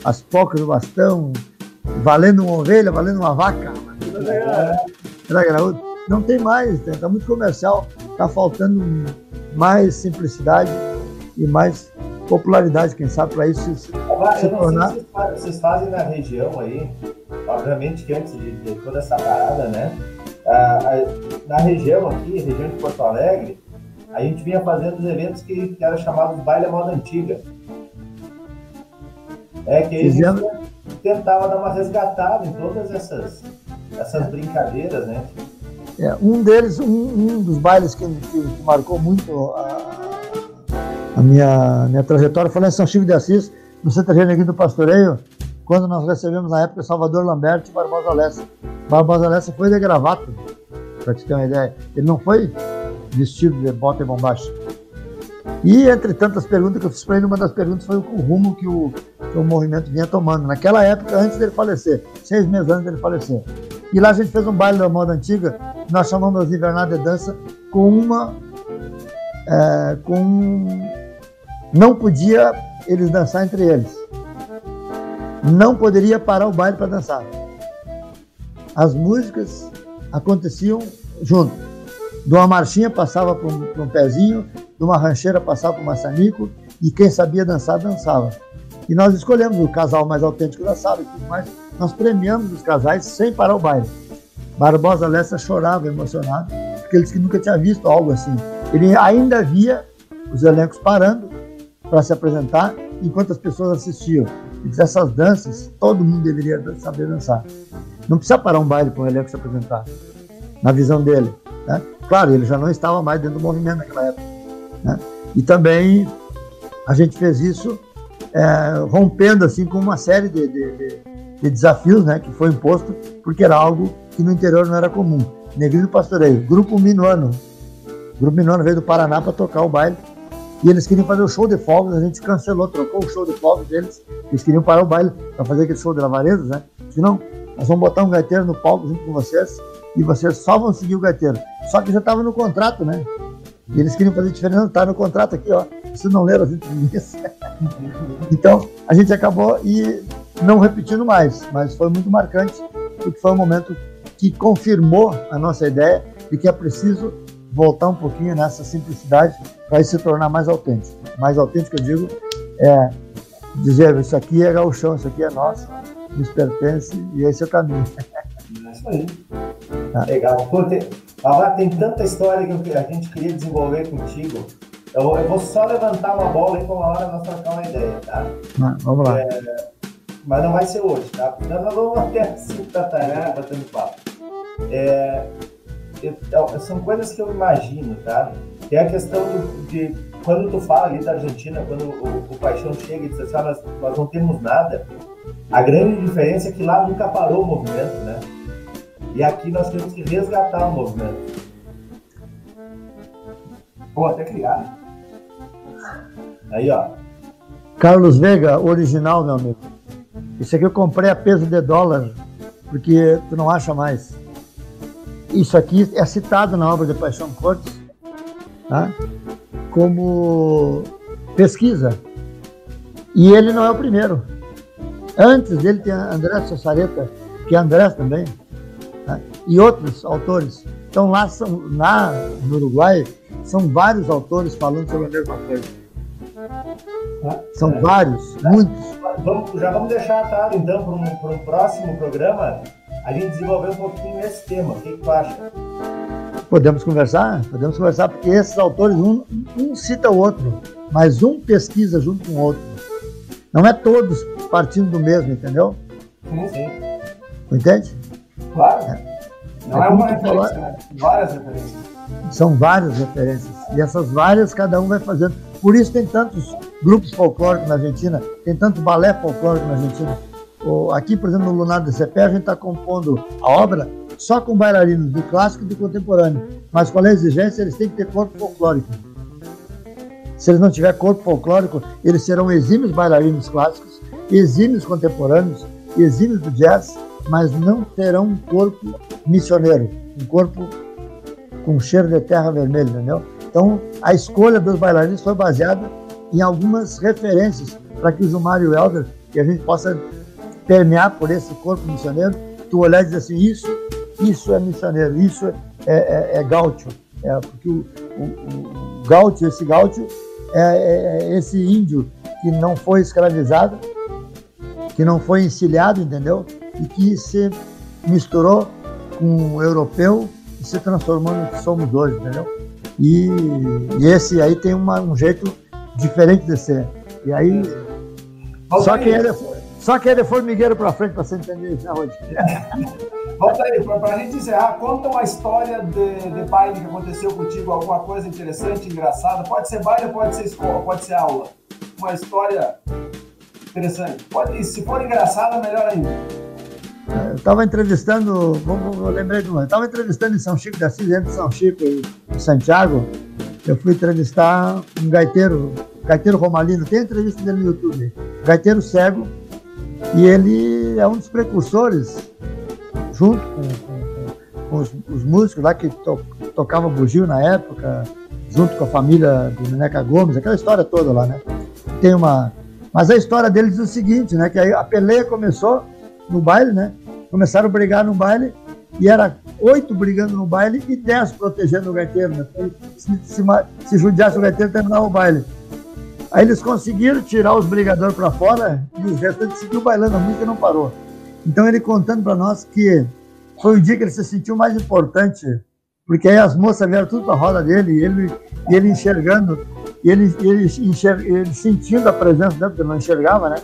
as pocas do bastão, valendo uma ovelha, valendo uma vaca. Era. Não tem mais, está muito comercial, está faltando mais simplicidade e mais popularidade, quem sabe, para isso se, se tornar. Se vocês fazem na região aí, obviamente que antes de, de toda essa parada, né? na região aqui, região de Porto Alegre, a gente vinha fazendo os eventos que, que eram chamados baile à moda antiga. É que eles tentava dar uma resgatada em todas essas, essas brincadeiras, né? É, um deles, um, um dos bailes que, que, que marcou muito a, a, minha, minha trajetória foi lá em São Chico de Assis, no Centro Neguinho do Pastoreio, quando nós recebemos na época Salvador Lambert e Barbosa Lessa. Barbosa Lessa foi de gravata, para te ter uma ideia. Ele não foi vestido de bota e bombacha. E entre tantas perguntas que eu fiz para ele, uma das perguntas foi o rumo que o, que o movimento vinha tomando. Naquela época, antes dele falecer, seis meses antes dele falecer. E lá a gente fez um baile da moda antiga, nós chamamos de Invernada de Dança, com uma. É, com. Não podia eles dançar entre eles. Não poderia parar o baile para dançar. As músicas aconteciam junto. De uma marchinha passava para um, um, pezinho, de uma rancheira passava para um maçanico, e quem sabia dançar, dançava. E nós escolhemos o casal mais autêntico da sala e tudo mais. Nós premiamos os casais sem parar o baile. Barbosa Lessa chorava emocionado, porque ele disse que nunca tinha visto algo assim. Ele ainda via os elencos parando para se apresentar enquanto as pessoas assistiam. E danças, todo mundo deveria saber dançar. Não precisa parar um baile para o elenco se apresentar, na visão dele. Né? Claro, ele já não estava mais dentro do movimento naquela época. Né? E também a gente fez isso é, rompendo assim com uma série de, de, de, de, desafios né, que foi imposto, porque era algo que no interior não era comum. Negrino Pastoreio, Grupo Minuano. Grupo Minuano veio do Paraná para tocar o baile. E eles queriam fazer o show de fogos, a gente cancelou, trocou o show de fogos deles. Eles queriam parar o baile para fazer aquele show de lavarezas, né? Se não, nós vamos botar um gaiteiro no palco junto com vocês e vocês só vão seguir o gaiteiro. Só que já estava no contrato, né? E eles queriam fazer diferente, está no contrato aqui, ó. Vocês não leram as entrevistas. então, a gente acabou e não repetindo mais, mas foi muito marcante, porque foi um momento que confirmou a nossa ideia de que é preciso voltar um pouquinho nessa simplicidade para se tornar mais autêntico. Mais autêntico, eu digo, é dizer, isso aqui é gauchão, isso aqui é nosso, nos pertence e esse é o caminho. É isso aí. Tá. Legal. Pô, tem, tem tanta história que a gente queria desenvolver contigo. Eu, eu, vou só levantar uma bola e com uma hora nós trocar uma ideia, tá? Ah, vamos lá. É, mas não vai ser hoje, tá? Então nós vamos até assim da tarde batendo papo. É, eu, são coisas que eu imagino, tá? Que é a questão do, de quando tu fala ali da Argentina, quando o, o Paixão chega e diz assim, ah, nós, nós não temos nada, a grande diferença é que lá nunca parou o movimento, né? E aqui nós temos que resgatar o movimento. Pô, até criar. Aí, ó. Carlos Vega, original, meu amigo. Isso aqui eu comprei a peso de dólar, porque tu não acha mais. Isso aqui é citado na obra de Paixão Cortes, tá? como pesquisa. E ele não é o primeiro. Antes dele tem André Sossareta, que é André também, tá? e outros autores. Então lá, são, lá no Uruguai são vários autores falando sobre a mesma coisa. São é. vários, muitos. Vamos, já vamos deixar atado então para um, para um próximo programa a gente desenvolver um pouquinho esse tema. O que, que tu acha? Podemos conversar? Podemos conversar, porque esses autores, um, um cita o outro, mas um pesquisa junto com o outro. Não é todos partindo do mesmo, entendeu? Sim, sim. Entende? Claro. É. Não é, é uma referência, né? várias referências. São várias referências. E essas várias, cada um vai fazendo. Por isso tem tantos grupos folclóricos na Argentina, tem tanto balé folclórico na Argentina. Aqui, por exemplo, no Lunar do CP, a gente está compondo a obra só com bailarinos de clássico e de contemporâneo. Mas qual é a exigência? Eles têm que ter corpo folclórico. Se eles não tiverem corpo folclórico, eles serão exímios bailarinos clássicos, exímios contemporâneos, exímios do jazz, mas não terão um corpo missioneiro, um corpo com cheiro de terra vermelha, entendeu? Então, a escolha dos bailarinos foi baseada em algumas referências para que o Gilmar e o Helder, que a gente possa permear por esse corpo missioneiro, tu olhar e dizer assim, isso, isso é missioneiro, isso é, é, é gaúcho, é, porque o, o, o gaúcho, esse gaúcho é, é, é, esse índio que não foi escravizado, que não foi encilhado, entendeu? E que se misturou com o europeu e se transformou no que somos hoje, entendeu? E, e esse aí tem uma, um jeito diferente de ser. E aí, só quem, é só é de formigueiro para frente para você entender isso, né, Rod? Volta aí, para a gente encerrar, conta uma história de, de baile que aconteceu contigo, alguma coisa interessante, engraçada. Pode ser baile, pode ser escola, pode ser aula. Uma história interessante. Pode, se for engraçada, melhor ainda. Eu estava entrevistando, vou, lembrei de uma, estava entrevistando em São Chico da Assis, entre São Chico e Santiago. Eu fui entrevistar um gaiteiro, gaiteiro Romalino, tem entrevista dele no YouTube, gaiteiro cego, e ele é um dos precursores junto com, com, com os, os, músicos lá que to, tocavam bugio na época, junto com a família do Neneca Gomes, aquela história toda lá, né? Tem uma. Mas a história deles é o seguinte, né? Que a peleia começou no baile, né? Começaram a brigar no baile e era oito brigando no baile e dez protegendo o gaiteiro, né? Se, se, se judiasse o gaiteiro, terminava o baile. Aí eles conseguiram tirar os brigadores para fora e os restantes seguiu bailando, a música não parou. Então ele contando para nós que foi o dia que ele se sentiu mais importante, porque aí as moças vieram tudo para roda dele e ele, e ele enxergando, e ele, ele, enxer, ele sentindo a presença dele, porque não enxergava, né?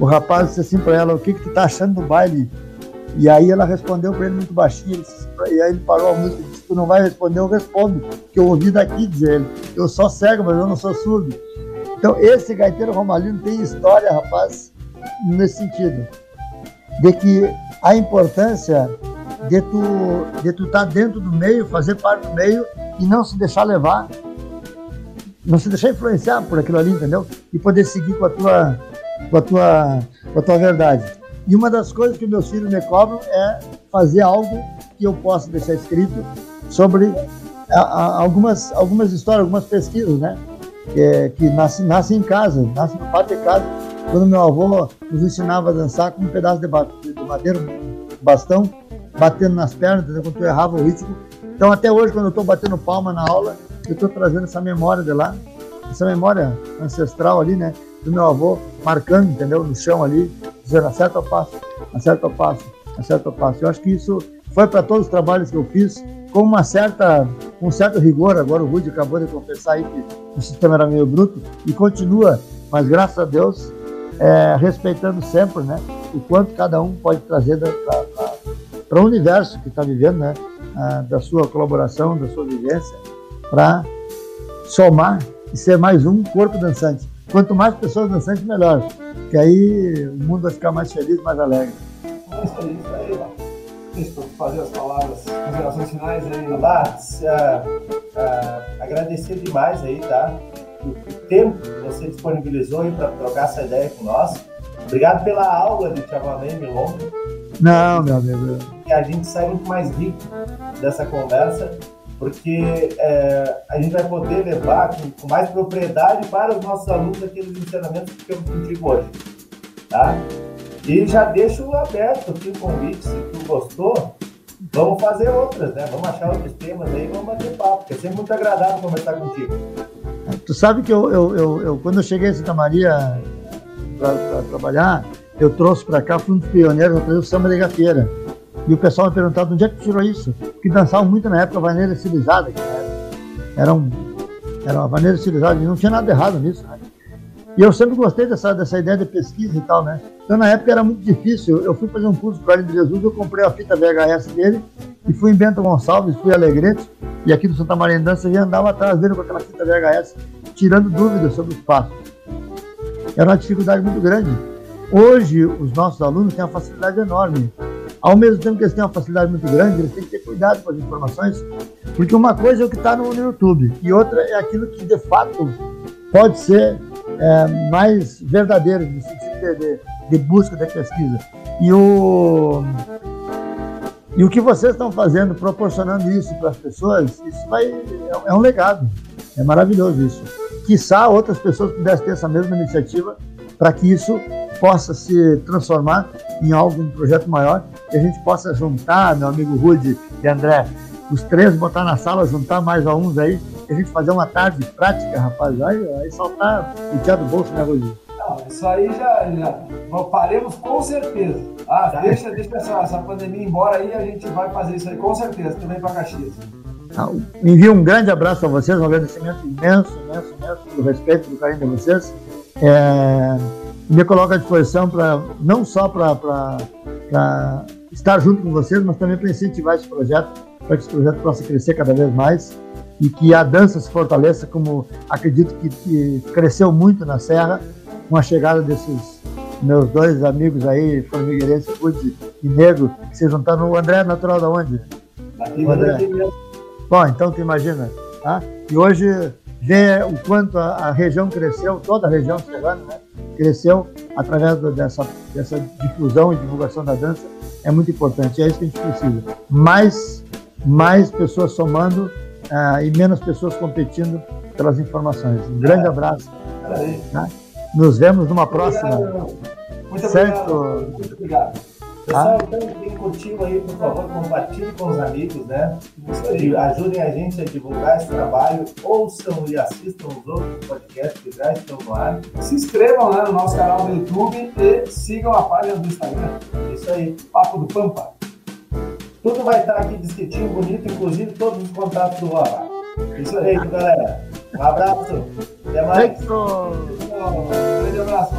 O rapaz disse assim para ela: O que, que tu tá achando do baile? E aí ela respondeu para ele muito baixinho, disse, e aí ele parou a música e disse: Tu não vai responder, eu respondo, que eu ouvi daqui dizer ele: Eu sou cego, mas eu não sou surdo. Então, esse gaiteiro romalino tem história, rapaz, nesse sentido de que a importância de tu de tu estar tá dentro do meio, fazer parte do meio e não se deixar levar, não se deixar influenciar por aquilo ali, entendeu? E poder seguir com a tua com a tua com a tua verdade. E uma das coisas que meus filhos me cobram é fazer algo que eu possa deixar escrito sobre a, a, algumas algumas histórias, algumas pesquisas, né? Que, que nascem nasce em casa, nascem no pátio de casa quando meu avô nos ensinava a dançar com um pedaço de, madeira, um bastão, batendo nas pernas, quando tu errava o ritmo. Então, até hoje, quando eu estou batendo palma na aula, eu estou trazendo essa memória de lá, essa memória ancestral ali, né? Do meu avô marcando, entendeu? No chão ali, dizendo acerta o passo, acerta o passo, acerta o passo. Eu acho que isso foi para todos os trabalhos que eu fiz, com uma certa, um certo rigor. Agora o Rudy acabou de confessar aí que o sistema era meio bruto e continua, mas graças a Deus é, respeitando sempre né, o quanto cada um pode trazer para o universo que está vivendo, né, a, da sua colaboração, da sua vivência, para somar e ser mais um corpo dançante. Quanto mais pessoas dançantes, melhor, que aí o mundo vai ficar mais feliz, mais alegre. Cristo, fazer as palavras, considerações finais aí. Lá, uh, uh, agradecer demais aí, tá? o tempo que você disponibilizou aí para trocar essa ideia com nós. Obrigado pela aula de chamamé Milonga. Não, meu amigo. E a gente sai muito mais rico dessa conversa, porque é, a gente vai poder levar com, com, mais propriedade para os nossos alunos aqueles ensinamentos que temos contigo hoje. Tá? E já deixo aberto aqui o convite, se tu gostou, vamos fazer outras, né? Vamos achar outros temas aí, vamos bater papo, porque é sempre muito agradável conversar contigo. Tu sabe que eu, eu, eu, eu quando eu cheguei em Santa Maria para trabalhar, eu trouxe para cá, fui um dos pioneiros, eu trouxe o samba de gafeira. E o pessoal me perguntava onde é que tirou isso? Porque dançavam muito na época vaneira estilizada. Era, um, era uma vaneira estilizada e não tinha nada errado nisso. Né? E eu sempre gostei dessa, dessa ideia de pesquisa e tal, né? Então na época era muito difícil. Eu fui fazer um curso para de Jesus, eu comprei a fita VHS dele e fui em Bento Gonçalves, fui a Alegrete, e aqui do Santa Maria Dança e andava atrás dele com aquela fita VHS, tirando dúvidas sobre os passos. Era uma dificuldade muito grande. Hoje, os nossos alunos têm uma facilidade enorme. Ao mesmo tempo que eles têm uma facilidade muito grande, eles têm que ter cuidado com as informações, porque uma coisa é o que está no, YouTube e outra é aquilo que de fato pode ser é, mais verdadeiro no sentido de, de, busca, de pesquisa. E o, e o que vocês estão fazendo, proporcionando isso para as pessoas, isso vai, é, é um legado. É maravilhoso isso. Quiçá outras pessoas pudessem ter essa mesma iniciativa para que isso possa se transformar em algo, um projeto maior, que a gente possa juntar, meu amigo Rude e André, os três, botar na sala, juntar mais alguns aí, a gente fazer uma tarde prática, rapaz. Aí, aí saltar o dia do bolso, né, Rude? Não, isso aí já, já faremos com certeza. Ah, tá. deixa, deixa essa, essa pandemia embora aí, a gente vai fazer isso aí com certeza, também para Caxias. Envio um grande abraço a vocês, um agradecimento imenso, imenso, imenso pelo respeito, pelo carinho de vocês. É, me coloco à disposição para não só para estar junto com vocês, mas também para incentivar esse projeto, para que esse projeto possa crescer cada vez mais e que a dança se fortaleça, como acredito que, que cresceu muito na Serra, com a chegada desses meus dois amigos aí, formigueirense, Rude e Negro, que se juntaram. O André é natural da onde? Aqui, o André. Bom, então tu imagina, tá? E hoje vê o quanto a, a região cresceu, toda a região serrana, né? Cresceu através dessa, dessa difusão e divulgação da dança, é muito importante, é isso que a gente precisa. Mais, mais pessoas somando uh, e menos pessoas competindo pelas informações. Um grande abraço. Tá? Nos vemos numa próxima. Muito certo? obrigado. Muito obrigado. Pessoal, então, quem curtiu aí, por favor, compartilhe com os amigos, né? Ajudem a gente a divulgar esse trabalho. Ouçam e assistam os outros podcasts que já estão no ar. Se inscrevam né, no nosso canal do YouTube e sigam a página do Instagram. Isso aí, Papo do Pampa. Tudo vai estar aqui descritinho, bonito, inclusive todos os contatos do Vavá. Isso aí, galera. Um abraço. Até mais. Um grande abraço.